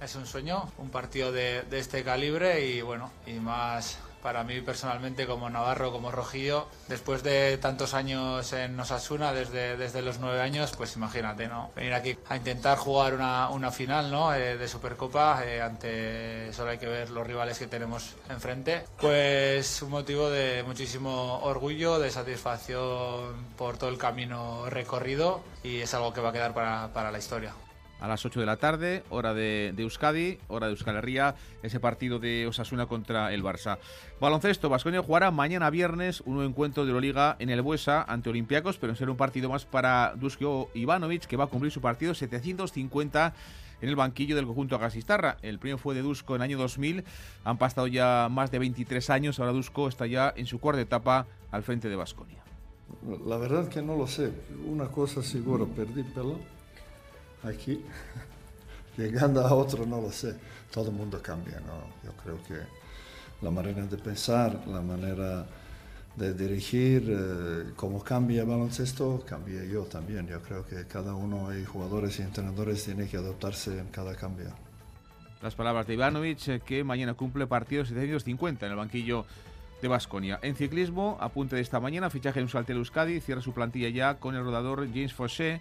es un sueño, un partido de, de este calibre y bueno, y más para mí personalmente como Navarro, como Rojillo, después de tantos años en Osasuna, desde, desde los nueve años, pues imagínate, ¿no? Venir aquí a intentar jugar una, una final, ¿no? Eh, de Supercopa, eh, ante, solo hay que ver los rivales que tenemos enfrente, pues un motivo de muchísimo orgullo, de satisfacción por todo el camino recorrido y es algo que va a quedar para, para la historia a las 8 de la tarde, hora de, Euskadi, hora de Euskal Herria, ese partido de Osasuna contra el Barça. Baloncesto, Vasconia jugará mañana viernes un nuevo encuentro de Euroliga en el Buesa ante Olympiacos, pero será un partido más para Dusko Ivanovic, que va a cumplir su partido 750 en el banquillo del conjunto Agasistarra. El primero fue de Dusko en el año 2000, han pasado ya más de 23 años, ahora Dusko está ya en su cuarta etapa al frente de Vasconia. La verdad que no lo sé, una cosa seguro, perdí pelo aquí, llegando a otro, no lo sé. Todo el mundo cambia, ¿no? Yo creo que la manera de pensar, la manera de dirigir, eh, como cambia el baloncesto, cambia yo también. Yo creo que cada uno, hay jugadores y entrenadores, tiene que adaptarse en cada cambio. Las palabras de Ivanovic, eh, que mañana cumple partido 750 en el banquillo de Basconia. En ciclismo, apunte de esta mañana, fichaje en Saltel Euskadi, cierra su plantilla ya con el rodador James Fossé,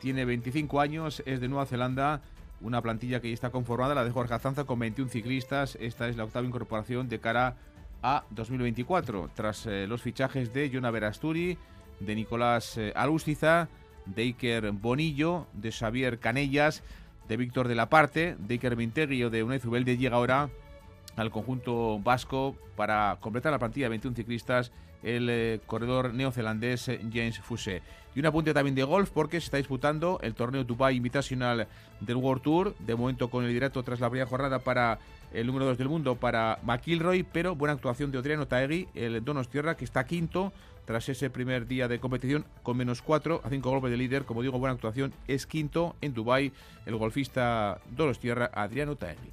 tiene 25 años, es de Nueva Zelanda, una plantilla que ya está conformada, la de Jorge Azanza, con 21 ciclistas. Esta es la octava incorporación de cara a 2024, tras eh, los fichajes de Jonah Verasturi, de Nicolás eh, Alústiza, de Iker Bonillo, de Xavier Canellas, de Víctor de la Parte, de Iker Mintegui o de Unai Zubelde llega ahora al conjunto vasco para completar la plantilla de 21 ciclistas el eh, corredor neozelandés eh, James Fuse. Y un apunte también de golf porque se está disputando el torneo Dubai Invitational del World Tour, de momento con el directo tras la primera jornada para el número 2 del mundo para McIlroy, pero buena actuación de Adriano Taegui, el Donos Tierra, que está quinto tras ese primer día de competición con menos 4 a 5 golpes de líder. Como digo, buena actuación, es quinto en Dubai el golfista Donos Tierra, Adriano Taegui.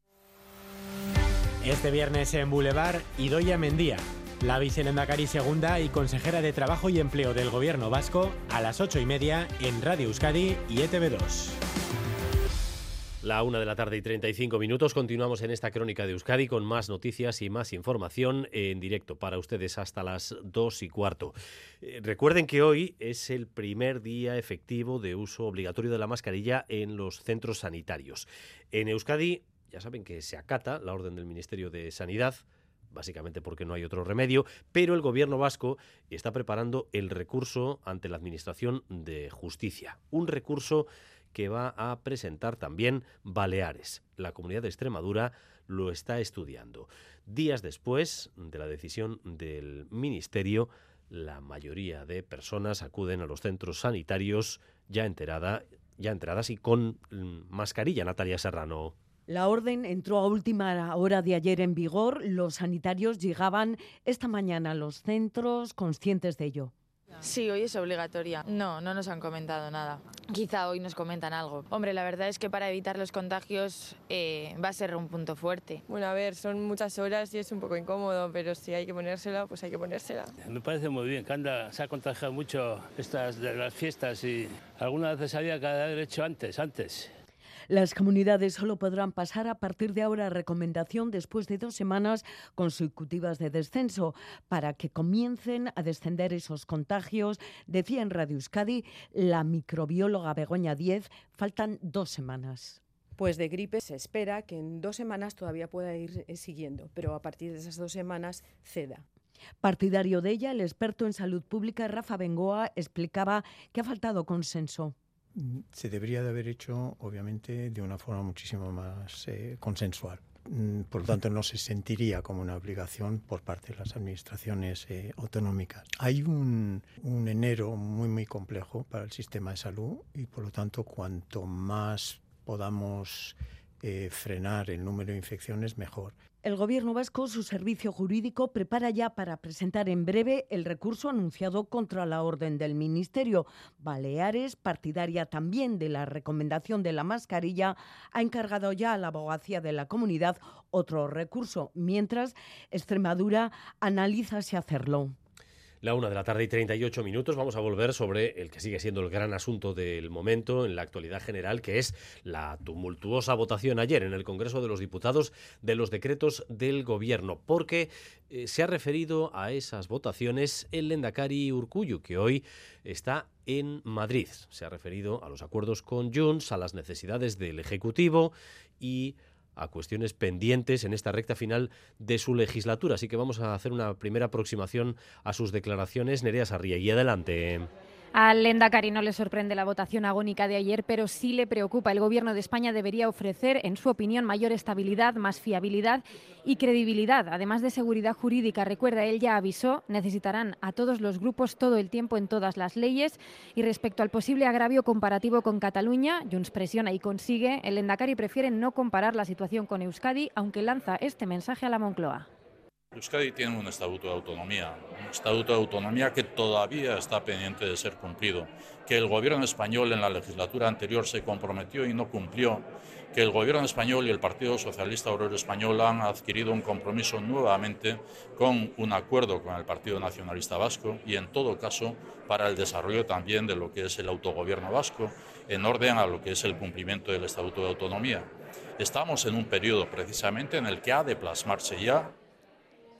Este viernes en Boulevard, Idoia Mendía, la vicelendacari segunda y consejera de Trabajo y Empleo del Gobierno Vasco, a las ocho y media en Radio Euskadi y ETV2. La una de la tarde y 35 minutos. Continuamos en esta crónica de Euskadi con más noticias y más información en directo para ustedes hasta las dos y cuarto. Eh, recuerden que hoy es el primer día efectivo de uso obligatorio de la mascarilla en los centros sanitarios. En Euskadi ya saben que se acata la orden del Ministerio de Sanidad básicamente porque no hay otro remedio, pero el gobierno vasco está preparando el recurso ante la Administración de Justicia. Un recurso que va a presentar también Baleares. La comunidad de Extremadura lo está estudiando. Días después de la decisión del Ministerio, la mayoría de personas acuden a los centros sanitarios ya, enterada, ya enteradas y con mm, mascarilla. Natalia Serrano. La orden entró a última hora de ayer en vigor. Los sanitarios llegaban esta mañana a los centros conscientes de ello. Sí, hoy es obligatoria. No, no nos han comentado nada. Quizá hoy nos comentan algo. Hombre, la verdad es que para evitar los contagios eh, va a ser un punto fuerte. Bueno, a ver, son muchas horas y es un poco incómodo, pero si hay que ponérsela, pues hay que ponérsela. Me parece muy bien, que anda, se ha contagiado mucho estas de las fiestas y algunas veces había que haber hecho antes, antes. Las comunidades solo podrán pasar a partir de ahora a recomendación después de dos semanas consecutivas de descenso para que comiencen a descender esos contagios. Decía en Radio Euskadi la microbióloga Begoña Diez, faltan dos semanas. Pues de gripe se espera que en dos semanas todavía pueda ir eh, siguiendo, pero a partir de esas dos semanas ceda. Partidario de ella, el experto en salud pública Rafa Bengoa explicaba que ha faltado consenso se debería de haber hecho, obviamente, de una forma muchísimo más eh, consensual. Mm, por lo tanto, no se sentiría como una obligación por parte de las administraciones eh, autonómicas. Hay un, enero muy, muy complejo para el sistema de salud y, por lo tanto, cuanto más podamos eh, frenar el número de infecciones, mejor. El Gobierno vasco, su servicio jurídico, prepara ya para presentar en breve el recurso anunciado contra la orden del Ministerio. Baleares, partidaria también de la recomendación de la mascarilla, ha encargado ya a la abogacía de la comunidad otro recurso, mientras Extremadura analiza si hacerlo. La una de la tarde y 38 minutos vamos a volver sobre el que sigue siendo el gran asunto del momento en la actualidad general, que es la tumultuosa votación ayer en el Congreso de los Diputados de los decretos del Gobierno, porque eh, se ha referido a esas votaciones el Lendakari Urcuyu, que hoy está en Madrid. Se ha referido a los acuerdos con Junts, a las necesidades del Ejecutivo y a cuestiones pendientes en esta recta final de su legislatura. Así que vamos a hacer una primera aproximación a sus declaraciones. Nerea Sarria, y adelante. Al Lendakari no le sorprende la votación agónica de ayer, pero sí le preocupa. El Gobierno de España debería ofrecer, en su opinión, mayor estabilidad, más fiabilidad y credibilidad, además de seguridad jurídica. Recuerda, él ya avisó, necesitarán a todos los grupos todo el tiempo en todas las leyes. Y respecto al posible agravio comparativo con Cataluña, Junts presiona y consigue, el Lendakari prefiere no comparar la situación con Euskadi, aunque lanza este mensaje a la Moncloa. Euskadi tiene un estatuto de autonomía, un estatuto de autonomía que todavía está pendiente de ser cumplido, que el gobierno español en la legislatura anterior se comprometió y no cumplió, que el gobierno español y el Partido Socialista Obrero Español han adquirido un compromiso nuevamente con un acuerdo con el Partido Nacionalista Vasco y en todo caso para el desarrollo también de lo que es el autogobierno vasco en orden a lo que es el cumplimiento del estatuto de autonomía. Estamos en un periodo precisamente en el que ha de plasmarse ya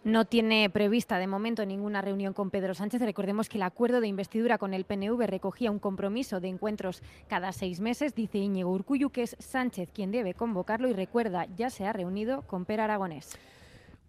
no tiene prevista de momento ninguna reunión con Pedro Sánchez. Recordemos que el acuerdo de investidura con el PNV recogía un compromiso de encuentros cada seis meses. Dice Íñigo Urcuyu que es Sánchez quien debe convocarlo y recuerda, ya se ha reunido con Per Aragonés.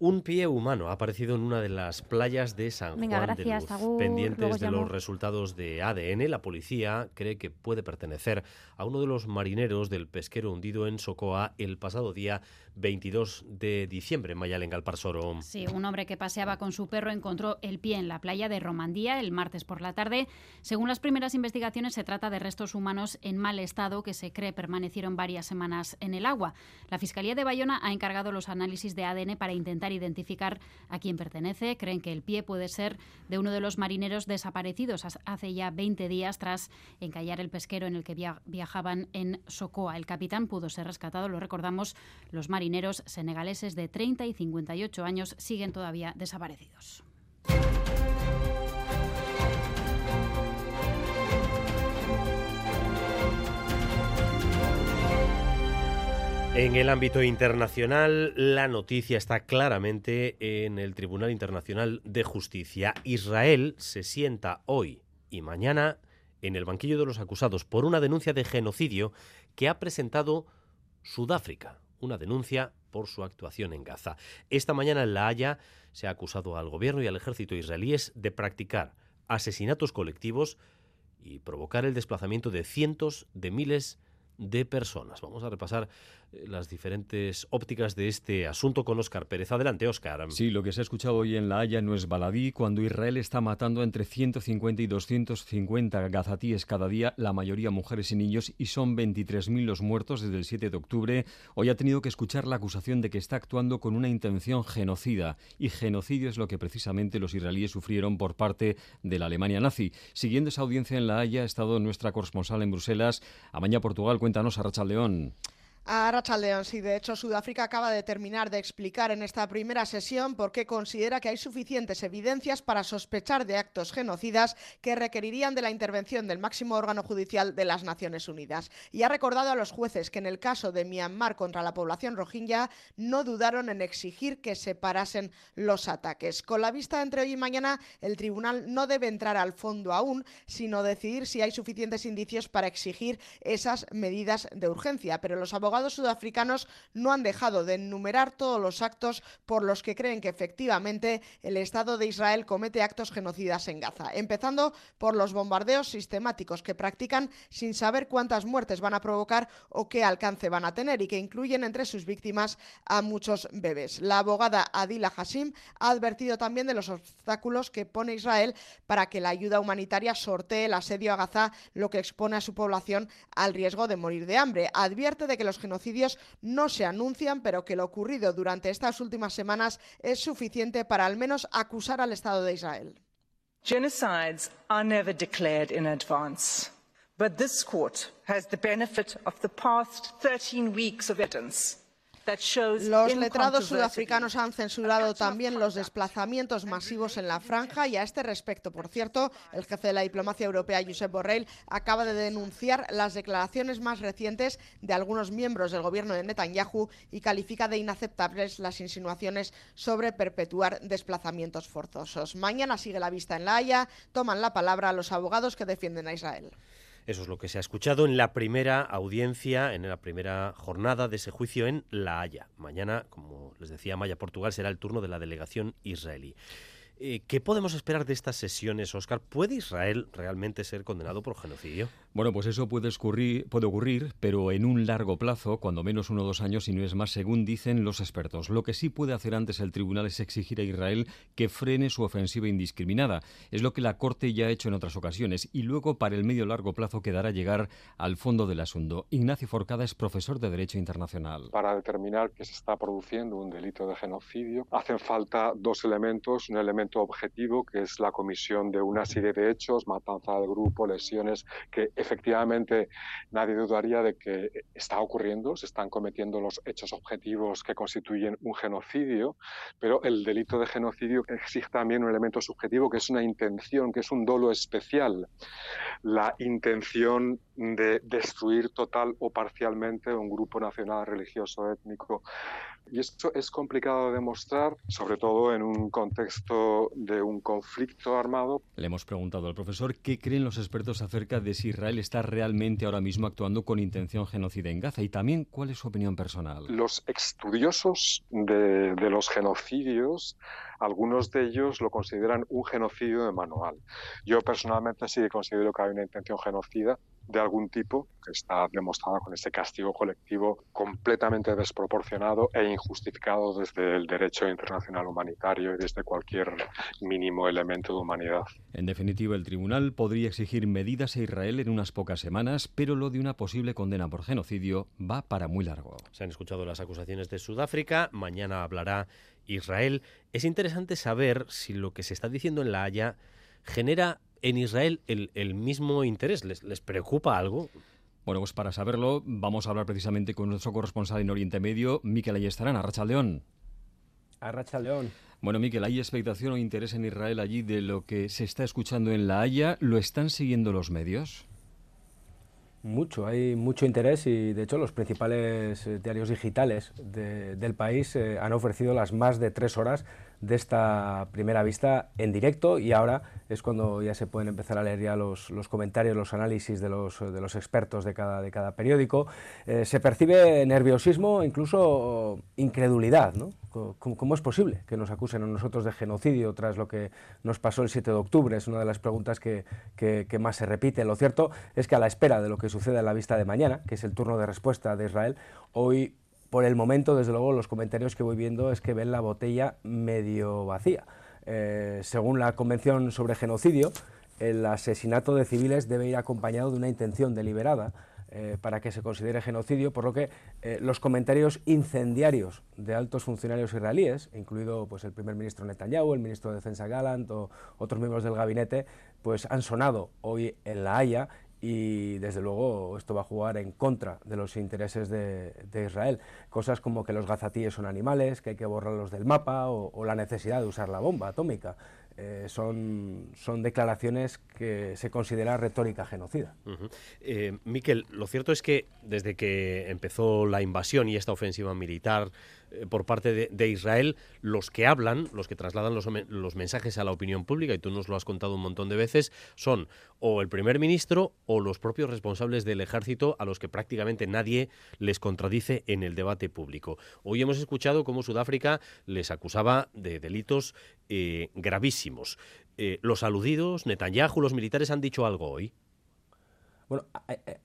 Un pie humano ha aparecido en una de las playas de San Juan de Luz. Pendientes de los resultados de ADN, la policía cree que puede pertenecer a uno de los marineros del pesquero hundido en Socoa el pasado día 22 de diciembre, Mayalen Galparsoro. Sí, un hombre que paseaba con su perro encontró el pie en la playa de Romandía el martes por la tarde. Según las primeras investigaciones, se trata de restos humanos en mal estado que se cree permanecieron varias semanas en el agua. La Fiscalía de Bayona ha encargado los análisis de ADN para intentar identificar a quién pertenece. Creen que el pie puede ser de uno de los marineros desaparecidos hace ya 20 días tras encallar el pesquero en el que viajaban en Socoa. El capitán pudo ser rescatado, lo recordamos, los marineros senegaleses de 30 y 58 años siguen todavía desaparecidos. En el ámbito internacional, la noticia está claramente en el Tribunal Internacional de Justicia. Israel se sienta hoy y mañana en el banquillo de los acusados por una denuncia de genocidio que ha presentado Sudáfrica una denuncia por su actuación en Gaza. Esta mañana en La Haya se ha acusado al gobierno y al ejército israelíes de practicar asesinatos colectivos y provocar el desplazamiento de cientos de miles de personas. Vamos a repasar las diferentes ópticas de este asunto con Óscar Pérez. Adelante, Óscar. Sí, lo que se ha escuchado hoy en La Haya no es baladí, cuando Israel está matando entre 150 y 250 gazatíes cada día, la mayoría mujeres y niños, y son 23.000 los muertos desde el 7 de octubre. Hoy ha tenido que escuchar la acusación de que está actuando con una intención genocida, y genocidio es lo que precisamente los israelíes sufrieron por parte de la Alemania nazi. Siguiendo esa audiencia en La Haya ha estado nuestra corresponsal en Bruselas, Amaña Portugal. Cuéntanos, Arracha León. A Rachaldeón, sí. De hecho, Sudáfrica acaba de terminar de explicar en esta primera sesión por qué considera que hay suficientes evidencias para sospechar de actos genocidas que requerirían de la intervención del máximo órgano judicial de las Naciones Unidas. Y ha recordado a los jueces que en el caso de Myanmar contra la población rohingya no dudaron en exigir que se parasen los ataques. Con la vista entre hoy y mañana, el tribunal no debe entrar al fondo aún, sino decidir si hay suficientes indicios para exigir esas medidas de urgencia. Pero los abogados abogados sudafricanos no han dejado de enumerar todos los actos por los que creen que efectivamente el Estado de Israel comete actos genocidas en Gaza, empezando por los bombardeos sistemáticos que practican sin saber cuántas muertes van a provocar o qué alcance van a tener y que incluyen entre sus víctimas a muchos bebés. La abogada Adila Hashim ha advertido también de los obstáculos que pone Israel para que la ayuda humanitaria sortee el asedio a Gaza, lo que expone a su población al riesgo de morir de hambre. Advierte de que los genocidios no se anuncian, pero que lo ocurrido durante estas últimas semanas es suficiente para al menos acusar al Estado de Israel. Genocides are never declared in advance, but this court has the benefit of the past 13 weeks of evidence los letrados sudafricanos han censurado también los desplazamientos masivos en la franja y a este respecto, por cierto, el jefe de la diplomacia europea, Josep Borrell, acaba de denunciar las declaraciones más recientes de algunos miembros del gobierno de Netanyahu y califica de inaceptables las insinuaciones sobre perpetuar desplazamientos forzosos. Mañana sigue la vista en La Haya, toman la palabra los abogados que defienden a Israel. Eso es lo que se ha escuchado en la primera audiencia, en la primera jornada de ese juicio en La Haya. Mañana, como les decía Maya Portugal, será el turno de la delegación israelí. Eh, ¿Qué podemos esperar de estas sesiones, Oscar? ¿Puede Israel realmente ser condenado por genocidio? Bueno, pues eso puede ocurrir, puede ocurrir, pero en un largo plazo, cuando menos uno o dos años, y no es más, según dicen los expertos. Lo que sí puede hacer antes el tribunal es exigir a Israel que frene su ofensiva indiscriminada. Es lo que la Corte ya ha hecho en otras ocasiones. Y luego, para el medio largo plazo, quedará llegar al fondo del asunto. Ignacio Forcada es profesor de Derecho Internacional. Para determinar que se está produciendo un delito de genocidio, hacen falta dos elementos. Un elemento objetivo, que es la comisión de una serie de hechos, matanza del grupo, lesiones, que efectivamente nadie dudaría de que está ocurriendo, se están cometiendo los hechos objetivos que constituyen un genocidio, pero el delito de genocidio exige también un elemento subjetivo que es una intención, que es un dolo especial, la intención de destruir total o parcialmente un grupo nacional, religioso, étnico. Y esto es complicado de demostrar, sobre todo en un contexto de un conflicto armado. Le hemos preguntado al profesor qué creen los expertos acerca de si Israel está realmente ahora mismo actuando con intención genocida en Gaza y también cuál es su opinión personal. Los estudiosos de, de los genocidios algunos de ellos lo consideran un genocidio de manual. Yo personalmente sí considero que hay una intención genocida de algún tipo que está demostrada con este castigo colectivo completamente desproporcionado e injustificado desde el derecho internacional humanitario y desde cualquier mínimo elemento de humanidad. En definitiva, el tribunal podría exigir medidas a Israel en unas pocas semanas, pero lo de una posible condena por genocidio va para muy largo. Se han escuchado las acusaciones de Sudáfrica, mañana hablará Israel. Es interesante saber si lo que se está diciendo en La Haya genera en Israel el, mismo interés. ¿Les, ¿Les, preocupa algo? Bueno, pues para saberlo vamos a hablar precisamente con nuestro corresponsal en Oriente Medio, Miquel Ayestarán, Arracha León. Arracha León. Bueno, Miquel, ¿hay expectación o interés en Israel allí de lo que se está escuchando en La Haya? ¿Lo están siguiendo los medios? Mucho, hay mucho interés y de hecho los principales eh, diarios digitales del país eh, han ofrecido las más de tres horas de esta primera vista en directo y ahora es cuando ya se pueden empezar a leer ya los, comentarios, los análisis de los, de los, expertos de cada, de cada periódico. Eh, se percibe nerviosismo, incluso incredulidad. ¿no? ¿Cómo, es posible que nos acusen a nosotros de genocidio tras lo que nos pasó el 7 de octubre? Es una de las preguntas que, que, que más se repite. Lo cierto es que a la espera de lo que suceda en la vista de mañana, que es el turno de respuesta de Israel, hoy por el momento, desde luego, los comentarios que voy viendo es que ven la botella medio vacía. Eh, según la Convención sobre Genocidio, el asesinato de civiles debe ir acompañado de una intención deliberada eh, para que se considere genocidio, por lo que eh, los comentarios incendiarios de altos funcionarios israelíes, incluido pues, el primer ministro Netanyahu, el ministro de Defensa Gallant o otros miembros del gabinete, pues han sonado hoy en La Haya y desde luego esto va a jugar en contra de los intereses de, Israel. Cosas como que los gazatíes son animales, que hay que borrarlos del mapa o la necesidad de usar la bomba atómica. Eh, son, son declaraciones que se considera retórica genocida. Eh, Miquel, lo cierto es que desde que empezó la invasión y esta ofensiva militar eh, por parte de, Israel, los que hablan, los que trasladan los, mensajes a la opinión pública, y tú nos lo has contado un montón de veces, son o el primer ministro o los propios responsables del ejército a los que prácticamente nadie les contradice en el debate público. Hoy hemos escuchado cómo Sudáfrica les acusaba de delitos gravísimos eh, los aludidos, Netanyahu, los militares han dicho algo hoy. Bueno,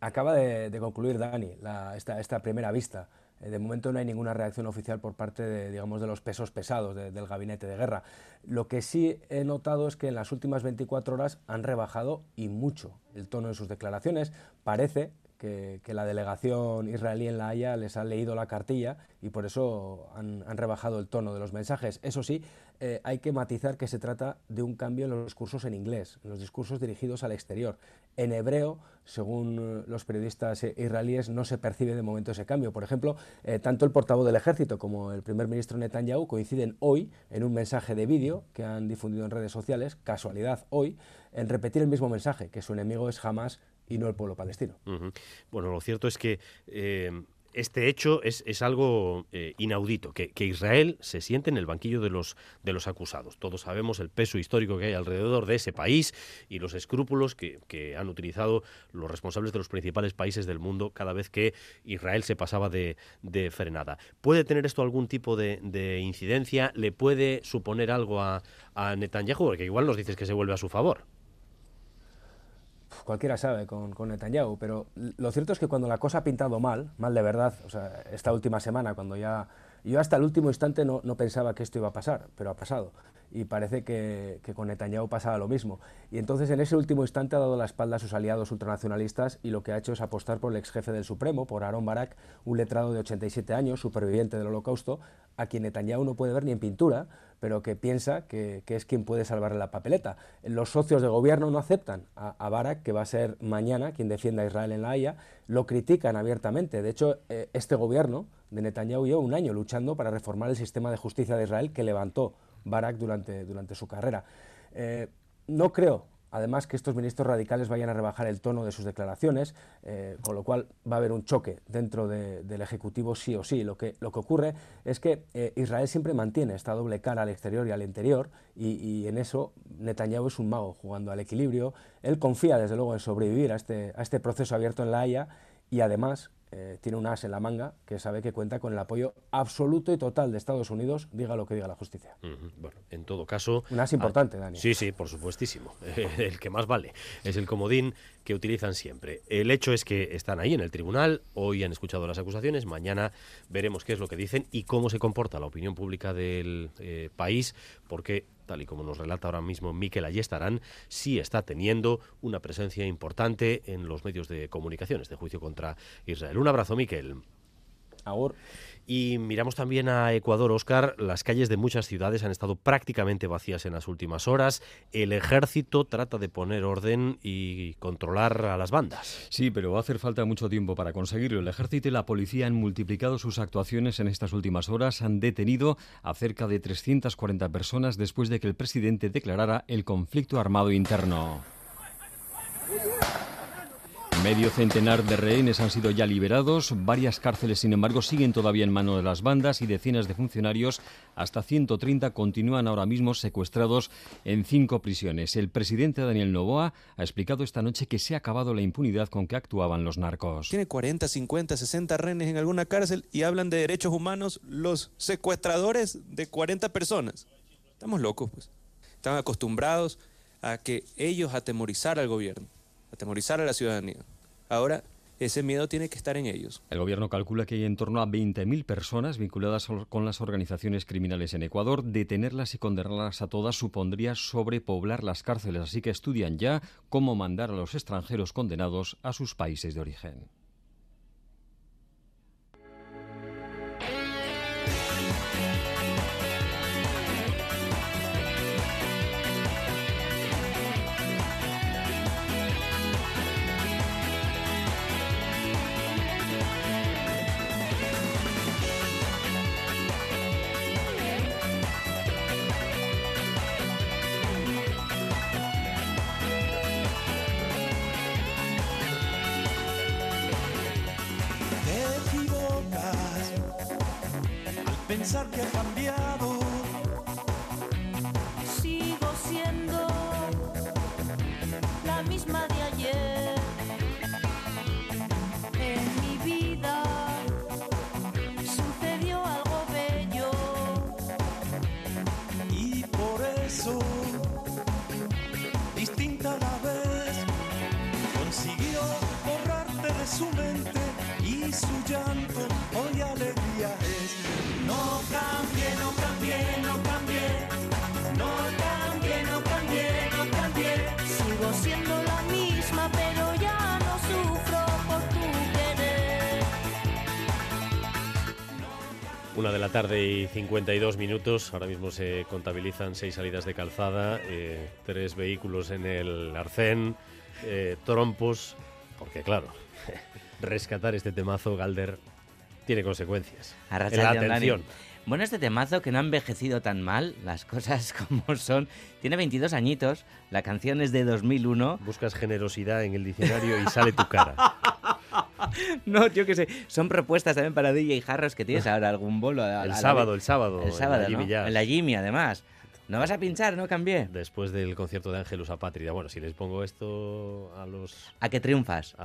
acaba de, concluir Dani esta, primera vista. Eh, de momento no hay ninguna reacción oficial por parte de, digamos, de los pesos pesados del gabinete de guerra. Lo que sí he notado es que en las últimas 24 horas han rebajado y mucho el tono de sus declaraciones. Parece que, la delegación israelí en La Haya les ha leído la cartilla y por eso han, rebajado el tono de los mensajes. Eso sí, eh, hay que matizar que se trata de un cambio en los discursos en inglés, en los discursos dirigidos al exterior. En hebreo, según los periodistas israelíes, no se percibe de momento ese cambio. Por ejemplo, eh, tanto el portavoz del ejército como el primer ministro Netanyahu coinciden hoy en un mensaje de vídeo que han difundido en redes sociales, casualidad hoy, en repetir el mismo mensaje, que su enemigo es jamás y no el pueblo palestino. Bueno, lo cierto es que... Eh, este hecho es, es algo eh, inaudito, que, que, Israel se siente en el banquillo de los, de los acusados. Todos sabemos el peso histórico que hay alrededor de ese país y los escrúpulos que, han utilizado los responsables de los principales países del mundo cada vez que Israel se pasaba de, de frenada. ¿Puede tener esto algún tipo de, de incidencia? ¿Le puede suponer algo a, a Netanyahu? Porque igual nos dices que se vuelve a su favor cualquiera sabe con, con, Netanyahu, pero lo cierto es que cuando la cosa ha pintado mal, mal de verdad, o sea, esta última semana, cuando ya... Yo hasta el último instante no, no pensaba que esto iba a pasar, pero ha pasado. Y parece que, que, con Netanyahu pasaba lo mismo. Y entonces en ese último instante ha dado la espalda a sus aliados ultranacionalistas y lo que ha hecho es apostar por el ex jefe del Supremo, por Aaron Barak, un letrado de 87 años, superviviente del Holocausto, a quien Netanyahu no puede ver ni en pintura, pero que piensa que, que, es quien puede salvarle la papeleta. Los socios de gobierno no aceptan a, Barak, que va a ser mañana quien defienda a Israel en la Haya, lo critican abiertamente. De hecho, eh, este gobierno de Netanyahu lleva un año luchando para reformar el sistema de justicia de Israel que levantó Barak durante, durante su carrera. Eh, no creo además que estos ministros radicales vayan a rebajar el tono de sus declaraciones, eh, con lo cual va a haber un choque dentro de, del Ejecutivo sí o sí. Lo que, lo que ocurre es que eh, Israel siempre mantiene esta doble cara al exterior y al interior, y, y, en eso Netanyahu es un mago jugando al equilibrio. Él confía, desde luego, en sobrevivir a este, a este proceso abierto en La Haya y además eh, tiene un as en la manga que sabe que cuenta con el apoyo absoluto y total de Estados Unidos, diga lo que diga la justicia. Uh -huh. Bueno, en todo caso... Un as importante, Dani. Sí, sí, por supuestísimo. el que más vale. Es el comodín que utilizan siempre. El hecho es que están ahí en el tribunal, hoy han escuchado las acusaciones, mañana veremos qué es lo que dicen y cómo se comporta la opinión pública del eh, país, porque tal y como nos relata ahora mismo Miquel Ayestarán, sí está teniendo una presencia importante en los medios de comunicación, este juicio contra Israel. Un abrazo, Miquel. Ahora. Y miramos también a Ecuador, Oscar. Las calles de muchas ciudades han estado prácticamente vacías en las últimas horas. El ejército trata de poner orden y controlar a las bandas. Sí, pero va a hacer falta mucho tiempo para conseguirlo. El ejército y la policía han multiplicado sus actuaciones en estas últimas horas. Han detenido a cerca de 340 personas después de que el presidente declarara el conflicto armado interno. Medio centenar de rehenes han sido ya liberados, varias cárceles, sin embargo, siguen todavía en manos de las bandas y decenas de funcionarios, hasta 130, continúan ahora mismo secuestrados en cinco prisiones. El presidente Daniel Novoa ha explicado esta noche que se ha acabado la impunidad con que actuaban los narcos. Tiene 40, 50, 60 rehenes en alguna cárcel y hablan de derechos humanos los secuestradores de 40 personas. Estamos locos, pues. Están acostumbrados a que ellos atemorizar al gobierno atemorizar a la ciudadanía. Ahora, ese miedo tiene que estar en ellos. El gobierno calcula que hay en torno a 20.000 personas vinculadas con las organizaciones criminales en Ecuador. Detenerlas y condenarlas a todas supondría sobrepoblar las cárceles, así que estudian ya cómo mandar a los extranjeros condenados a sus países de origen. Pensar que ha cambiado. Una de la tarde y 52 minutos. Ahora mismo se contabilizan seis salidas de calzada, eh, tres vehículos en el arcén, eh, trompos. Porque, claro, rescatar este temazo, Galder, tiene consecuencias. En la atención. Bueno, este temazo que no ha envejecido tan mal, las cosas como son. Tiene 22 añitos, la canción es de 2001. Buscas generosidad en el diccionario y sale tu cara. no, yo qué sé. Son propuestas también para DJ Jarros que tienes ahora algún bolo. a- a El la- sábado, el sábado, El en sábado. En la Jimmy, además. ¿No vas a pinchar, no cambié? Después del concierto de Ángelus Apátrida. Bueno, si les pongo esto a los... ¿A qué triunfas?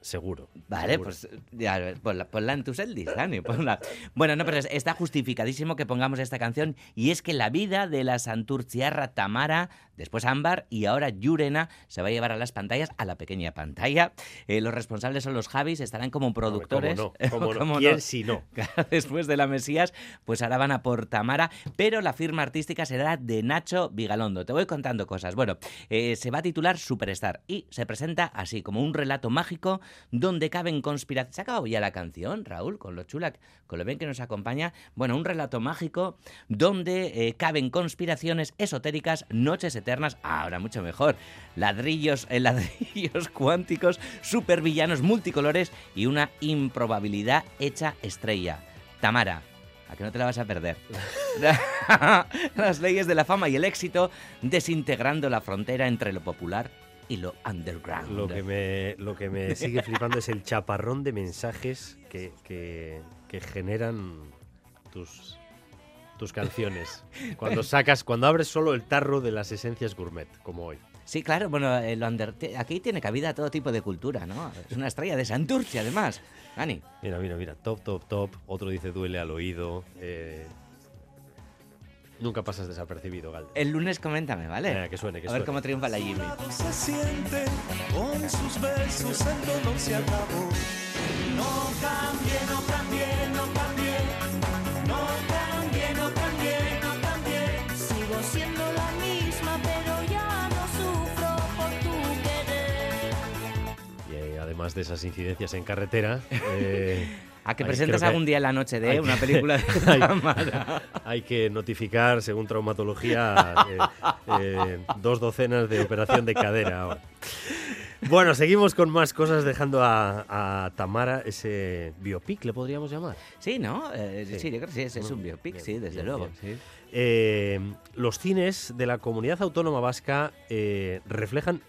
seguro. Vale, seguro. pues ya, ponla, ponla en tu setlist, Dani. ponla. Bueno, no, pero es- está justificadísimo que pongamos esta canción y es que la vida de la Santurciarra Tamara, después Ámbar y ahora Yurena se va a llevar a las pantallas, a la pequeña pantalla. Eh, los responsables son los Javis, estarán como productores. ¿Cómo no? ¿Cómo no? ¿Cómo ¿Quién si no? Después de la Mesías, pues ahora van a por Tamara, pero la firma artística será de Nacho Vigalondo. Te voy contando cosas. Bueno, eh, se va a titular Superstar y se presenta así, como un relato mágico donde caben conspiraciones. ¿Se ha acabado ya la canción, Raúl? Con lo chula, con lo bien que nos acompaña. Bueno, un relato mágico donde eh, caben conspiraciones esotéricas, noches eternas, ahora mucho mejor, ladrillos, eh, ladrillos cuánticos, supervillanos multicolores y una improbabilidad hecha estrella. Tamara, a que no te la vas a perder. Las leyes de la fama y el éxito desintegrando la frontera entre lo popular y lo underground. Lo que me, lo que me sigue flipando es el chaparrón de mensajes que, que, que generan tus, tus canciones. Cuando sacas, cuando abres solo el tarro de las esencias gourmet, como hoy. Sí, claro, bueno, el aquí tiene cabida todo tipo de cultura, ¿no? Es una estrella de Santurce, además. Ani. Mira, mira, mira, top, top, top. Otro dice duele al oído. eh, Nunca pasas desapercibido, Galde. El lunes coméntame, ¿vale? Eh, que suene, que a ver cómo triunfa la Jimmy. se siente, con sus besos el dolor se acabó. No cambié, no además de esas incidencias en carretera. eh, ¿A que hay- presentas algún día en la noche de una que- película de hay-? Hay que notificar, según traumatología, eh, eh, dos docenas de operación de cadera ahora. Bueno, seguimos con más cosas, dejando a, a Tamara ese biopic, le podríamos llamar. Sí, ¿no? Eh, Sí. sí. yo creo que sí, es, es un biopic, Bien, sí, desde bien, luego. bien. sí. Eh, los cines de la comunidad autónoma vasca eh, reflejan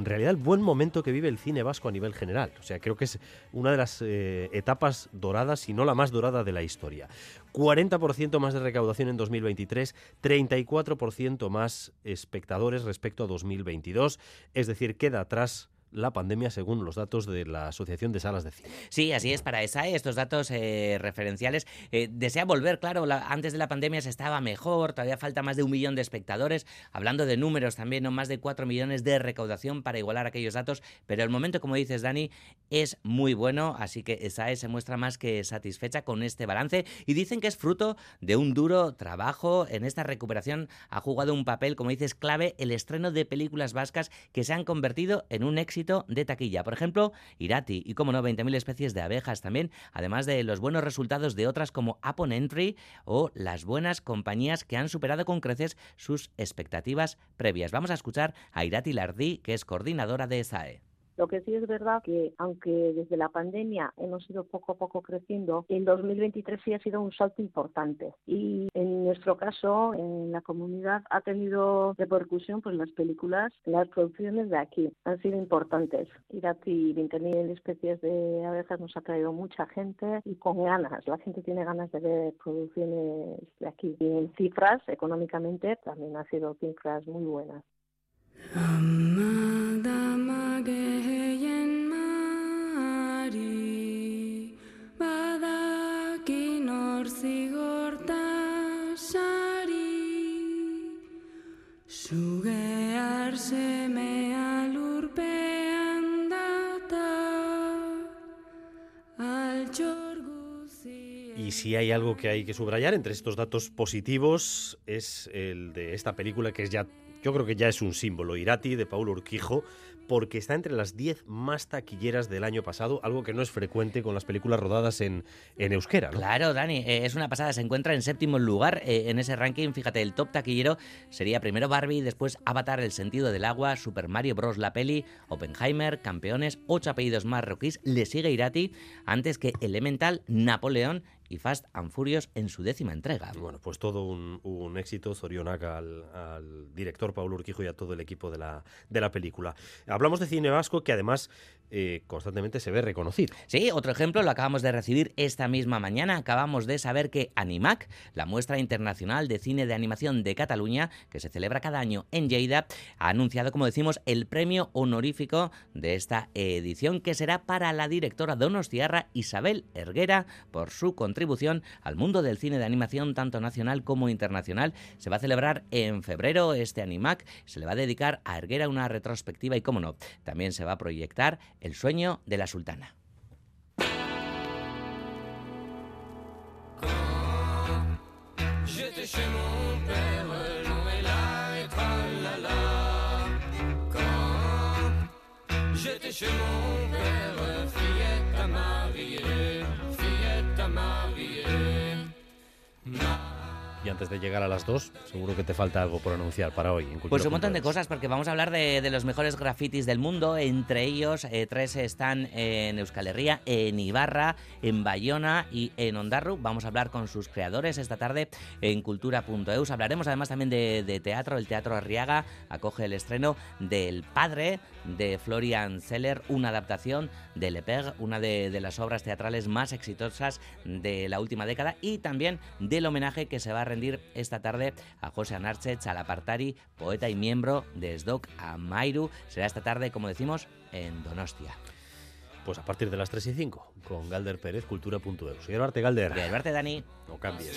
en realidad el buen momento que vive el cine vasco a nivel general. O sea, creo que es una de las eh, etapas doradas, si no la más dorada de la historia. 40% más de recaudación en 2023, 34% más espectadores respecto a 2022. Es decir, queda atrás la pandemia según los datos de la Asociación de Salas de Cine. Sí, así es para ESAE, estos datos eh, referenciales. Eh, desea volver, claro, la- antes de la pandemia se estaba mejor, todavía falta más de un millón de espectadores, hablando de números también, no más de cuatro millones de recaudación para igualar aquellos datos, pero el momento, como dices, Dani, es muy bueno, así que ESAE se muestra más que satisfecha con este balance y dicen que es fruto de un duro trabajo. En esta recuperación ha jugado un papel, como dices, clave el estreno de películas vascas que se han convertido en un éxito de taquilla. Por ejemplo, Irati y, como no, 20.000 especies de abejas también, además de los buenos resultados de otras como Upon Entry o las buenas compañías que han superado con creces sus expectativas previas. Vamos a escuchar a Irati Lardí, que es coordinadora de. SAE. Lo que sí es verdad que, aunque desde la pandemia hemos ido poco a poco creciendo, el 2023 sí ha sido un salto importante. Y en nuestro caso, en la comunidad, ha tenido repercusión pues las películas, las producciones de aquí han sido importantes. Irati 20.000 especies de abejas nos ha traído mucha gente y con ganas. La gente tiene ganas de ver producciones de aquí. Y en cifras, económicamente, también ha sido cifras muy buenas. Y si hay algo que hay que subrayar entre estos datos positivos es el de esta película que es ya, yo creo que ya es un símbolo, Irati de Paulo Urquijo, porque está entre las 10 más taquilleras del año pasado, algo que no es frecuente con las películas rodadas en, en euskera. Claro, Dani, eh, es una pasada. Se encuentra en séptimo lugar eh, en ese ranking. Fíjate, el top taquillero sería primero Barbie, después Avatar, El sentido del agua, Super Mario Bros. La peli, Oppenheimer, Campeones, ocho apellidos más marroquíes. Le sigue Irati antes que Elemental, Napoleón y Fast and Furious en su décima entrega. Bueno, pues todo un, éxito, Zorionak al, al director Paulo Urquijo y a todo el equipo de la, de la película. Hablamos de cine vasco que además eh, constantemente se ve reconocido. Sí, otro ejemplo lo acabamos de recibir esta misma mañana. Acabamos de saber que Animac, la muestra internacional de cine de animación de Cataluña, que se celebra cada año en Lleida, ha anunciado, como decimos, el premio honorífico de esta edición, que será para la directora donostiarra Isabel Erguera por su contribución al mundo del cine de animación, tanto nacional como internacional. Se va a celebrar en febrero este Animac. Se le va a dedicar a Erguera una retrospectiva y, como no, también se va a proyectar el sueño de la sultana. Chez mon père, fillette à marier, fillette à marier. Y antes de llegar a las dos, seguro que te falta algo por anunciar para hoy. En Pues un montón de cosas, porque vamos a hablar de, de los mejores grafitis del mundo. Entre ellos, eh, tres están en Euskal Herria, en Ibarra, en Bayona y en Ondarru. Vamos a hablar con sus creadores esta tarde en cultura.eus. Hablaremos además también de, de teatro. El Teatro Arriaga acoge el estreno del Padre de Florian Zeller, una adaptación de Le Père, una de, de las obras teatrales más exitosas de la última década y también del homenaje que se va a rendir esta tarde a José Anarche Chalapartari, poeta y miembro de SDOC Amairu. Será esta tarde, como decimos, en Donostia. Pues a partir de las 3 y 5, con Galder Pérez, cultura.eus. Quiero arte, Galder. Quiero arte, Dani. No cambies.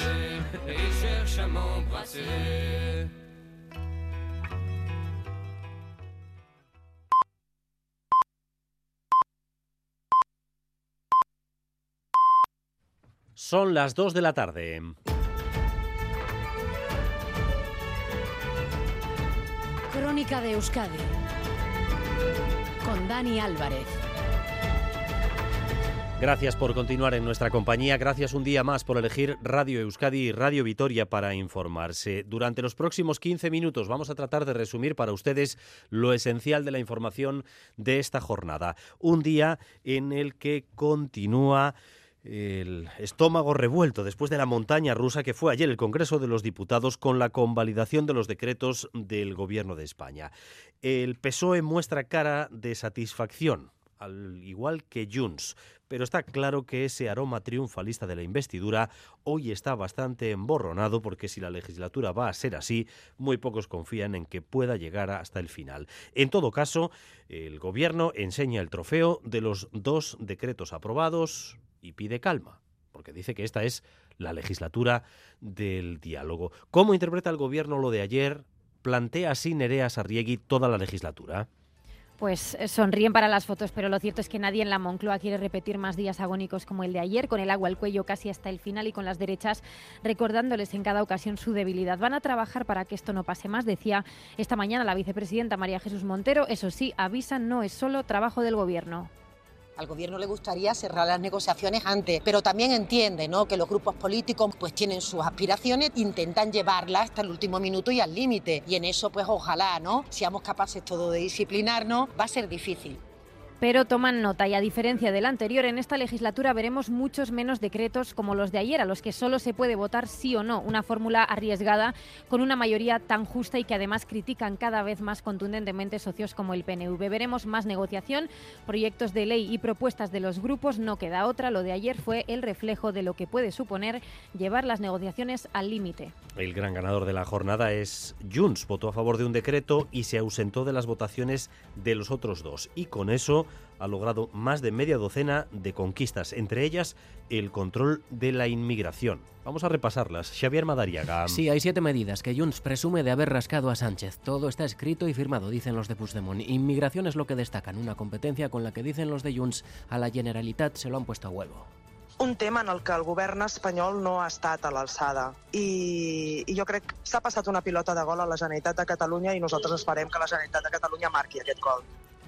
Son las 2 de la tarde. Crónica de Euskadi con Dani Álvarez. Gracias por continuar en nuestra compañía. Gracias un día más por elegir Radio Euskadi y Radio Vitoria para informarse. Durante los próximos 15 minutos vamos a tratar de resumir para ustedes lo esencial de la información de esta jornada. Un día en el que continúa el estómago revuelto después de la montaña rusa que fue ayer el Congreso de los Diputados con la convalidación de los decretos del Gobierno de España. El PSOE muestra cara de satisfacción, al igual que Junts, pero está claro que ese aroma triunfalista de la investidura hoy está bastante emborronado porque si la legislatura va a ser así, muy pocos confían en que pueda llegar hasta el final. En todo caso, el Gobierno enseña el trofeo de los dos decretos aprobados y pide calma, porque dice que esta es la legislatura del diálogo. ¿Cómo interpreta el Gobierno lo de ayer? ¿Plantea así Nerea Sarriegui toda la legislatura? Pues eh, sonríen para las fotos, pero lo cierto es que nadie en la Moncloa quiere repetir más días agónicos como el de ayer, con el agua al cuello casi hasta el final y con las derechas recordándoles en cada ocasión su debilidad. Van a trabajar para que esto no pase más, decía esta mañana la vicepresidenta María Jesús Montero. Eso sí, avisan, no es solo trabajo del Gobierno. Al gobierno le gustaría cerrar las negociaciones antes, pero también entiende ¿no? que los grupos políticos pues tienen sus aspiraciones, intentan llevarlas hasta el último minuto y al límite. Y en eso pues ojalá no seamos capaces todo de disciplinarnos, va a ser difícil. Pero toman nota y a diferencia del anterior, en esta legislatura veremos muchos menos decretos como los de ayer, a los que solo se puede votar sí o no, una fórmula arriesgada con una mayoría tan justa y que además critican cada vez más contundentemente socios como el PNV. Veremos más negociación, proyectos de ley y propuestas de los grupos, no queda otra. Lo de ayer fue el reflejo de lo que puede suponer llevar las negociaciones al límite. El gran ganador de la jornada es Junts. Votó a favor de un decreto y se ausentó de las votaciones de los otros dos. Y con eso ha logrado más de media docena de conquistas, entre ellas el control de la inmigración. Vamos a repasarlas. Xavier Madariaga. Sí, hay siete medidas que Junts presume de haber rascado a Sánchez. Todo está escrito y firmado, dicen los de Puigdemont. Inmigración es lo que destacan, una competencia con la que dicen los de Junts a la Generalitat se lo han puesto a huevo. un tema en el que el govern espanyol no ha estat a l'alçada. I, I jo crec que s'ha passat una pilota de gol a la Generalitat de Catalunya i nosaltres esperem que la Generalitat de Catalunya marqui aquest gol.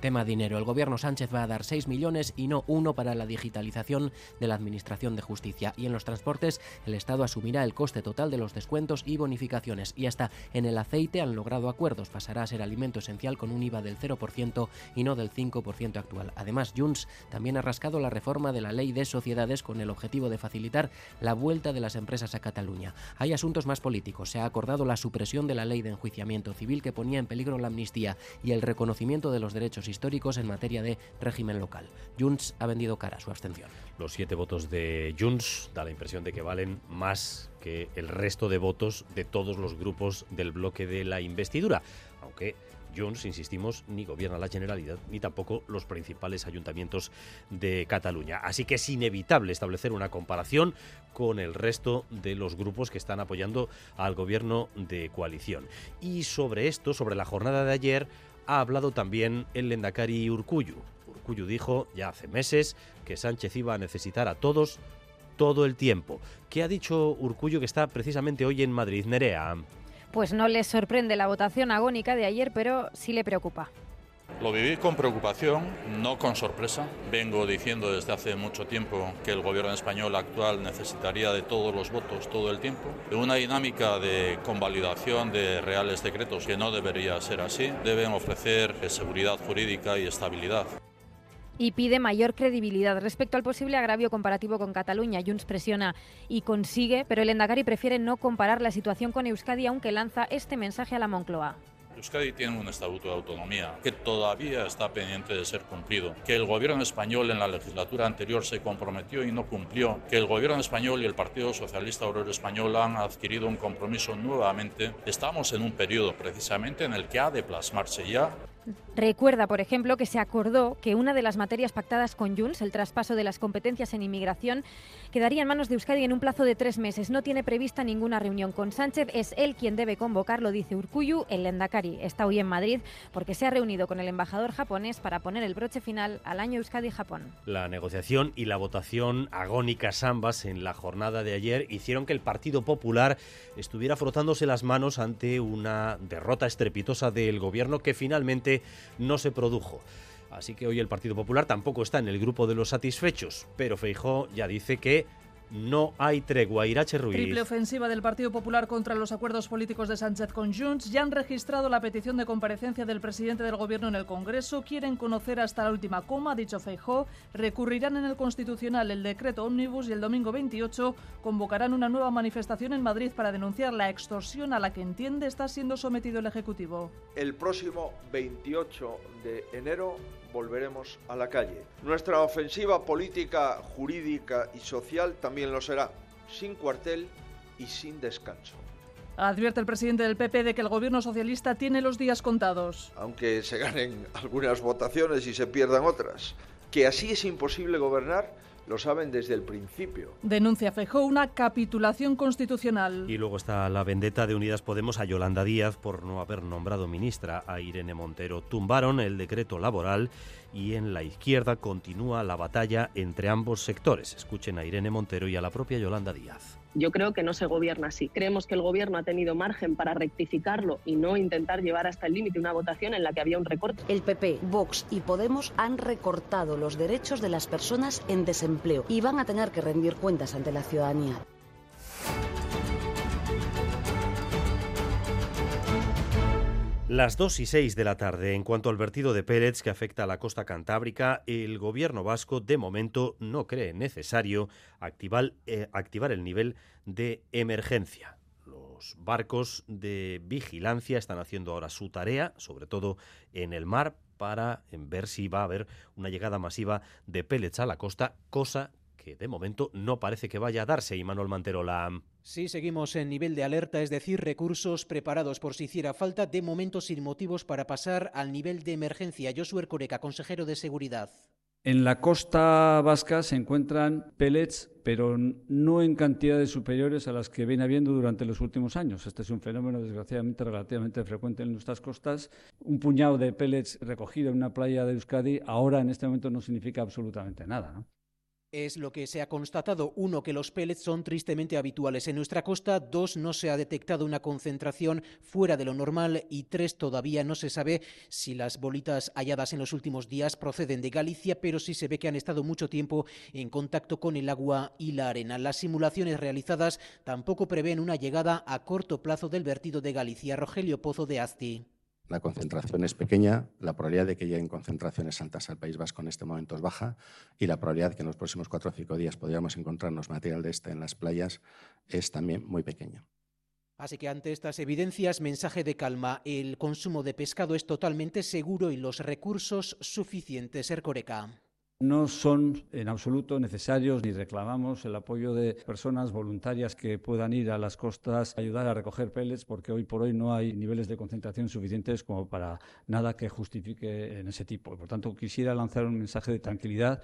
Tema dinero. El gobierno Sánchez va a dar 6 millones y no uno para la digitalización de la Administración de Justicia. Y en los transportes, el Estado asumirá el coste total de los descuentos y bonificaciones. Y hasta en el aceite han logrado acuerdos. Pasará a ser alimento esencial con un IVA del 0% y no del 5% actual. Además, Junts también ha rascado la reforma de la ley de sociedades con el objetivo de facilitar la vuelta de las empresas a Cataluña. Hay asuntos más políticos. Se ha acordado la supresión de la ley de enjuiciamiento civil que ponía en peligro la amnistía y el reconocimiento de los derechos históricos históricos en materia de régimen local. Junts ha vendido cara su abstención. Los siete votos de Junts da la impresión de que valen más que el resto de votos de todos los grupos del bloque de la investidura, aunque Junts, insistimos, ni gobierna la Generalidad ni tampoco los principales ayuntamientos de Cataluña. Así que es inevitable establecer una comparación con el resto de los grupos que están apoyando al gobierno de coalición. Y sobre esto, sobre la jornada de ayer, ha hablado también el Lendakari Urcuyu. Urcuyu dijo ya hace meses que Sánchez iba a necesitar a todos todo el tiempo. ¿Qué ha dicho Urcuyu que está precisamente hoy en Madrid? Nerea. Pues no les sorprende la votación agónica de ayer, pero sí le preocupa. Lo viví con preocupación, no con sorpresa. Vengo diciendo desde hace mucho tiempo que el gobierno español actual necesitaría de todos los votos todo el tiempo. Una dinámica de convalidación de reales decretos que no debería ser así. Deben ofrecer seguridad jurídica y estabilidad y pide mayor credibilidad respecto al posible agravio comparativo con Cataluña. Junts presiona y consigue, pero el Endacari prefiere no comparar la situación con Euskadi, aunque lanza este mensaje a la Moncloa. Euskadi tiene un estatuto de autonomía que todavía está pendiente de ser cumplido, que el gobierno español en la legislatura anterior se comprometió y no cumplió, que el gobierno español y el Partido Socialista Obrero Español han adquirido un compromiso nuevamente. Estamos en un periodo precisamente en el que ha de plasmarse ya Recuerda, por ejemplo, que se acordó que una de las materias pactadas con Junts, el traspaso de las competencias en inmigración, quedaría en manos de Euskadi en un plazo de tres meses. No tiene prevista ninguna reunión con Sánchez. Es él quien debe convocarlo, dice Urcuyu. El Lendakari está hoy en Madrid porque se ha reunido con el embajador japonés para poner el broche final al año Euskadi-Japón. La negociación y la votación agónicas ambas en la jornada de ayer hicieron que el Partido Popular estuviera frotándose las manos ante una derrota estrepitosa del gobierno que finalmente no se produjo. Así que hoy el Partido Popular tampoco está en el grupo de los satisfechos, pero Feijó ya dice que no hay tregua. Irache Ruiz. Triple ofensiva del Partido Popular contra los acuerdos políticos de Sánchez con Junts. Ya han registrado la petición de comparecencia del presidente del Gobierno en el Congreso. Quieren conocer hasta la última coma, ha dicho Feijó. Recurrirán en el Constitucional el decreto Omnibus y el domingo 28 convocarán una nueva manifestación en Madrid para denunciar la extorsión a la que entiende está siendo sometido el Ejecutivo. El próximo 28 de enero volveremos a la calle. Nuestra ofensiva política, jurídica y social también lo será, sin cuartel y sin descanso. Advierte el presidente del PP de que el gobierno socialista tiene los días contados. Aunque se ganen algunas votaciones y se pierdan otras, que así es imposible gobernar lo saben desde el principio. Denuncia Fejó una capitulación constitucional. Y luego está la vendetta de Unidas Podemos a Yolanda Díaz por no haber nombrado ministra a Irene Montero. Tumbaron el decreto laboral y en la izquierda continúa la batalla entre ambos sectores. Escuchen a Irene Montero y a la propia Yolanda Díaz. Yo creo que no se gobierna así. Creemos que el gobierno ha tenido margen para rectificarlo y no intentar llevar hasta el límite una votación en la que había un recorte. El PP, Vox y Podemos han recortado los derechos de las personas en desempleo y van a tener que rendir cuentas ante la ciudadanía. Las 2 y 6 de la tarde, en cuanto al vertido de pellets que afecta a la costa cantábrica, el gobierno vasco de momento no cree necesario activar, eh, activar el nivel de emergencia. Los barcos de vigilancia están haciendo ahora su tarea, sobre todo en el mar, para ver si va a haber una llegada masiva de pellets a la costa, cosa que de momento no parece que vaya a darse. Y Manuel Manterola. Sí, seguimos en nivel de alerta, es decir, recursos preparados por si hiciera falta, de momento sin motivos para pasar al nivel de emergencia. Josué Ercoreka, consejero de Seguridad. En la costa vasca se encuentran pellets, pero no en cantidades superiores a las que viene habiendo durante los últimos años. Este es un fenómeno, desgraciadamente, relativamente frecuente en nuestras costas. Un puñado de pellets recogido en una playa de Euskadi ahora, en este momento, no significa absolutamente nada. ¿no? Es lo que se ha constatado. Uno, que los pellets son tristemente habituales en nuestra costa. Dos, no se ha detectado una concentración fuera de lo normal. Y tres, todavía no se sabe si las bolitas halladas en los últimos días proceden de Galicia, pero sí se ve que han estado mucho tiempo en contacto con el agua y la arena. Las simulaciones realizadas tampoco prevén una llegada a corto plazo del vertido de Galicia. Rogelio Pozo de Asti. La concentración es pequeña, la probabilidad de que lleguen concentraciones altas al País Vasco en este momento es baja y la probabilidad de que en los próximos cuatro o cinco días podamos encontrarnos material de este en las playas es también muy pequeña. Así que ante estas evidencias, mensaje de calma. El consumo de pescado es totalmente seguro y los recursos suficientes. Ercoreca. No son en absoluto necesarios ni reclamamos el apoyo de personas voluntarias que puedan ir a las costas a ayudar a recoger pellets porque hoy por hoy no hay niveles de concentración suficientes como para nada que justifique en ese tipo. Por tanto, quisiera lanzar un mensaje de tranquilidad.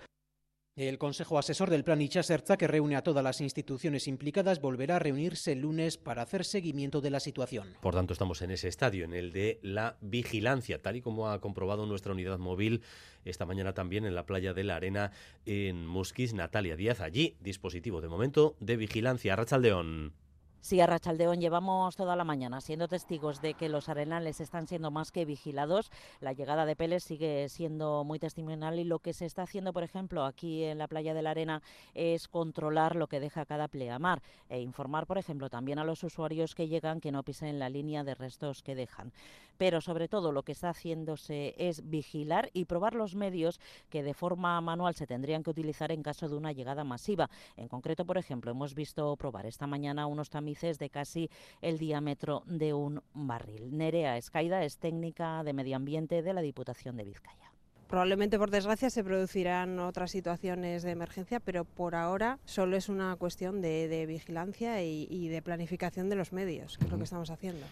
El Consejo Asesor del Plan Itxasertza, que reúne a todas las instituciones implicadas, volverá a reunirse el lunes para hacer seguimiento de la situación. Por tanto, estamos en ese estadio, en el de la vigilancia, tal y como ha comprobado nuestra unidad móvil esta mañana también en la playa de la Arena en Musquis, Natalia Díaz. Allí, dispositivo de momento de vigilancia. Rachaldeón. Sí, a Rachaldeón llevamos toda la mañana siendo testigos de que los arenales están siendo más que vigilados. La llegada de peles sigue siendo muy testimonial y lo que se está haciendo, por ejemplo, aquí en la playa de la Arena es controlar lo que deja cada pleamar e informar, por ejemplo, también a los usuarios que llegan que no pisen la línea de restos que dejan. Pero sobre todo lo que está haciéndose es vigilar y probar los medios que de forma manual se tendrían que utilizar en caso de una llegada masiva. En concreto, por ejemplo, hemos visto probar esta mañana unos de casi el diámetro de un barril. Nerea Escaida es técnica de medio ambiente de la Diputación de Vizcaya. Probablemente, por desgracia, se producirán otras situaciones de emergencia, pero por ahora solo es una cuestión de, de vigilancia y, y, de planificación de los medios, que es lo que estamos haciendo.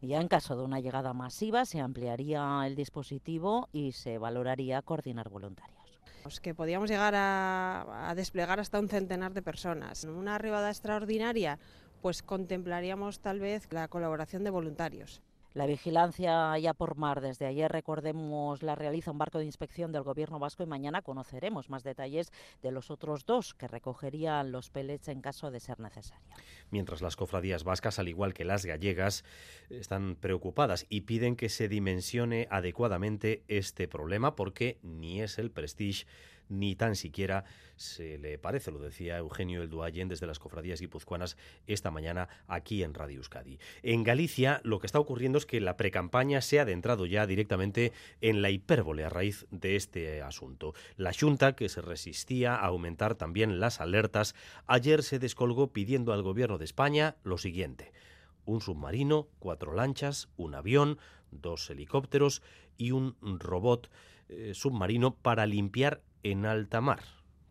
Ya en caso de una llegada masiva, se ampliaría el dispositivo y se valoraría coordinar voluntarios. Pues que podíamos llegar a, a, desplegar hasta un centenar de personas. En una arribada extraordinaria, pues contemplaríamos tal vez la colaboración de voluntarios. La vigilancia ya por mar desde ayer, recordemos, la realiza un barco de inspección del Gobierno vasco y mañana conoceremos más detalles de los otros dos que recogerían los pellets en caso de ser necesario. Mientras las cofradías vascas, al igual que las gallegas, están preocupadas y piden que se dimensione adecuadamente este problema porque ni es el Prestige ni tan siquiera se le parece, lo decía Eugenio Elduayen desde las cofradías guipuzcoanas esta mañana aquí en Radio Euskadi. En Galicia lo que está ocurriendo es que la precampaña se ha adentrado ya directamente en la hipérbole a raíz de este asunto. La Junta, que se resistía a aumentar también las alertas, ayer se descolgó pidiendo al gobierno de España lo siguiente un submarino, cuatro lanchas, un avión, dos helicópteros y un robot eh, submarino para limpiar en alta mar.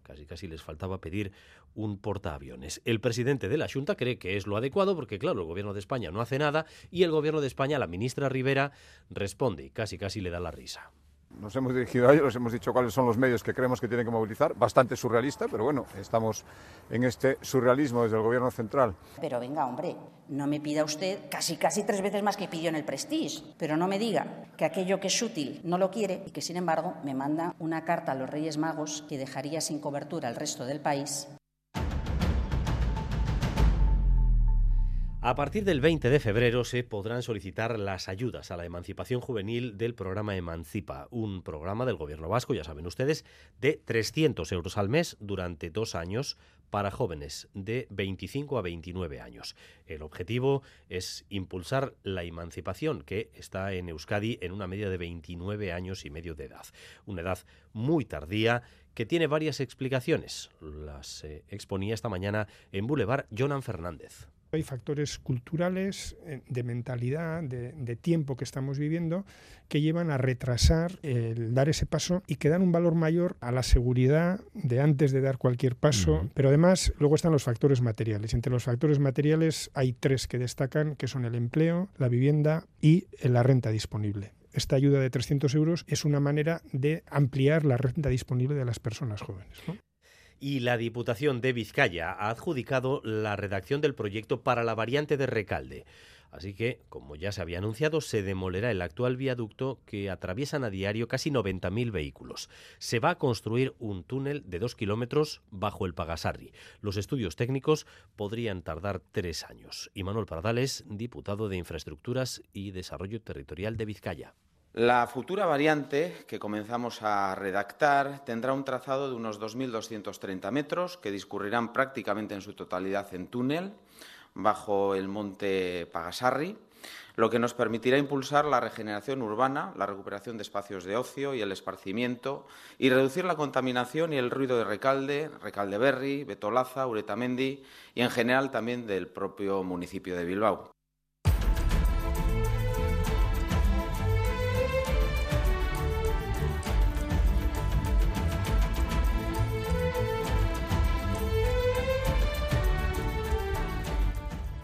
Casi casi les faltaba pedir un portaaviones. El presidente de la Junta cree que es lo adecuado porque, claro, el gobierno de España no hace nada y el gobierno de España, la ministra Rivera, responde y casi casi le da la risa. Nos hemos dirigido a ellos, les hemos dicho cuáles son los medios que creemos que tienen que movilizar, bastante surrealista, pero bueno, estamos en este surrealismo desde el Gobierno central. Pero venga, hombre, no me pida usted casi casi tres veces más que pidió en el Prestige, pero no me diga que aquello que es útil no lo quiere y que sin embargo me manda una carta a los Reyes Magos que dejaría sin cobertura al resto del país A partir del 20 de febrero se podrán solicitar las ayudas a la emancipación juvenil del programa Emancipa, un programa del gobierno vasco, ya saben ustedes, de 300 euros al mes durante dos años para jóvenes de 25 a 29 años. El objetivo es impulsar la emancipación que está en Euskadi en una media de 29 años y medio de edad. Una edad muy tardía que tiene varias explicaciones. Las eh, exponía esta mañana en Boulevard Jonan Fernández. Hay factores culturales, eh, de mentalidad, de, de, tiempo que estamos viviendo, que llevan a retrasar el dar ese paso y que dan un valor mayor a la seguridad de antes de dar cualquier paso. Uh -huh. Pero además, luego están los factores materiales. Entre los factores materiales hay tres que destacan, que son el empleo, la vivienda y la renta disponible esta ayuda de 300 euros es una manera de ampliar la renta disponible de las personas jóvenes. ¿no? Y la Diputación de Vizcaya ha adjudicado la redacción del proyecto para la variante de Recalde. Así que, como ya se había anunciado, se demolerá el actual viaducto que atraviesan a diario casi 90.000 vehículos. Se va a construir un túnel de dos kilómetros bajo el Pagasarri. Los estudios técnicos podrían tardar tres años. Y Manuel Pardales, diputado de Infraestructuras y Desarrollo Territorial de Vizcaya. La futura variante que comenzamos a redactar tendrá un trazado de unos 2.230 metros que discurrirán prácticamente en su totalidad en túnel bajo el monte Pagasarri lo que nos permitirá impulsar la regeneración urbana, la recuperación de espacios de ocio y el esparcimiento, y reducir la contaminación y el ruido de Recalde, Recaldeberri, Betolaza, Uretamendi y en general también del propio municipio de Bilbao.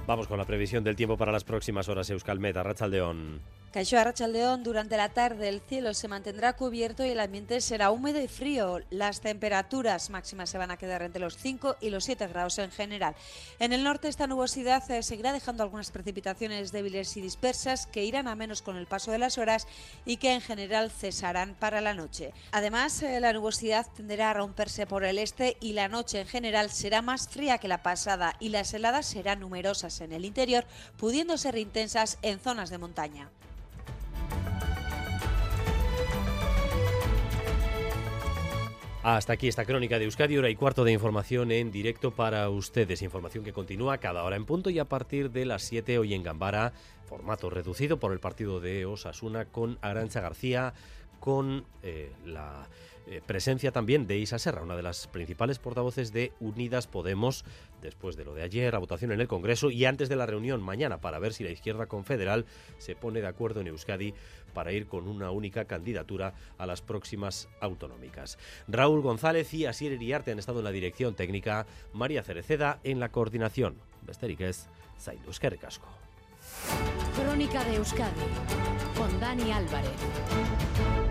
Vamos con la previsión del tiempo para las próximas horas. Euskalmet, Arrachaldeón. Caixó Arrachaldeón, durante la tarde el cielo se mantendrá cubierto y el ambiente será húmedo y frío. Las temperaturas máximas se van a quedar entre los 5 y los 7 grados en general. En el norte esta nubosidad eh, seguirá dejando algunas precipitaciones débiles y dispersas que irán a menos con el paso de las horas y que en general cesarán para la noche. Además, eh, la nubosidad tenderá a romperse por el este y la noche en general será más fría que la pasada y las heladas serán numerosas en el interior, pudiendo ser intensas en zonas de montaña. Hasta aquí esta crónica de Euskadi, hora y cuarto de información en directo para ustedes. Información que continúa cada hora en punto y a partir de las 7 hoy en Gambara, formato reducido por el partido de Osasuna con Arancha García, con eh, la eh, presencia también de Isa Serra, una de las principales portavoces de Unidas Podemos, después de lo de ayer, la votación en el Congreso y antes de la reunión mañana para ver si la izquierda confederal se pone de acuerdo en Euskadi para ir con una única candidatura a las próximas autonómicas. Raúl González y Asier Iriarte han estado en la dirección técnica, María Cereceda en la coordinación. Besterik zaindu. Crónica de Euskadi con Dani Álvarez.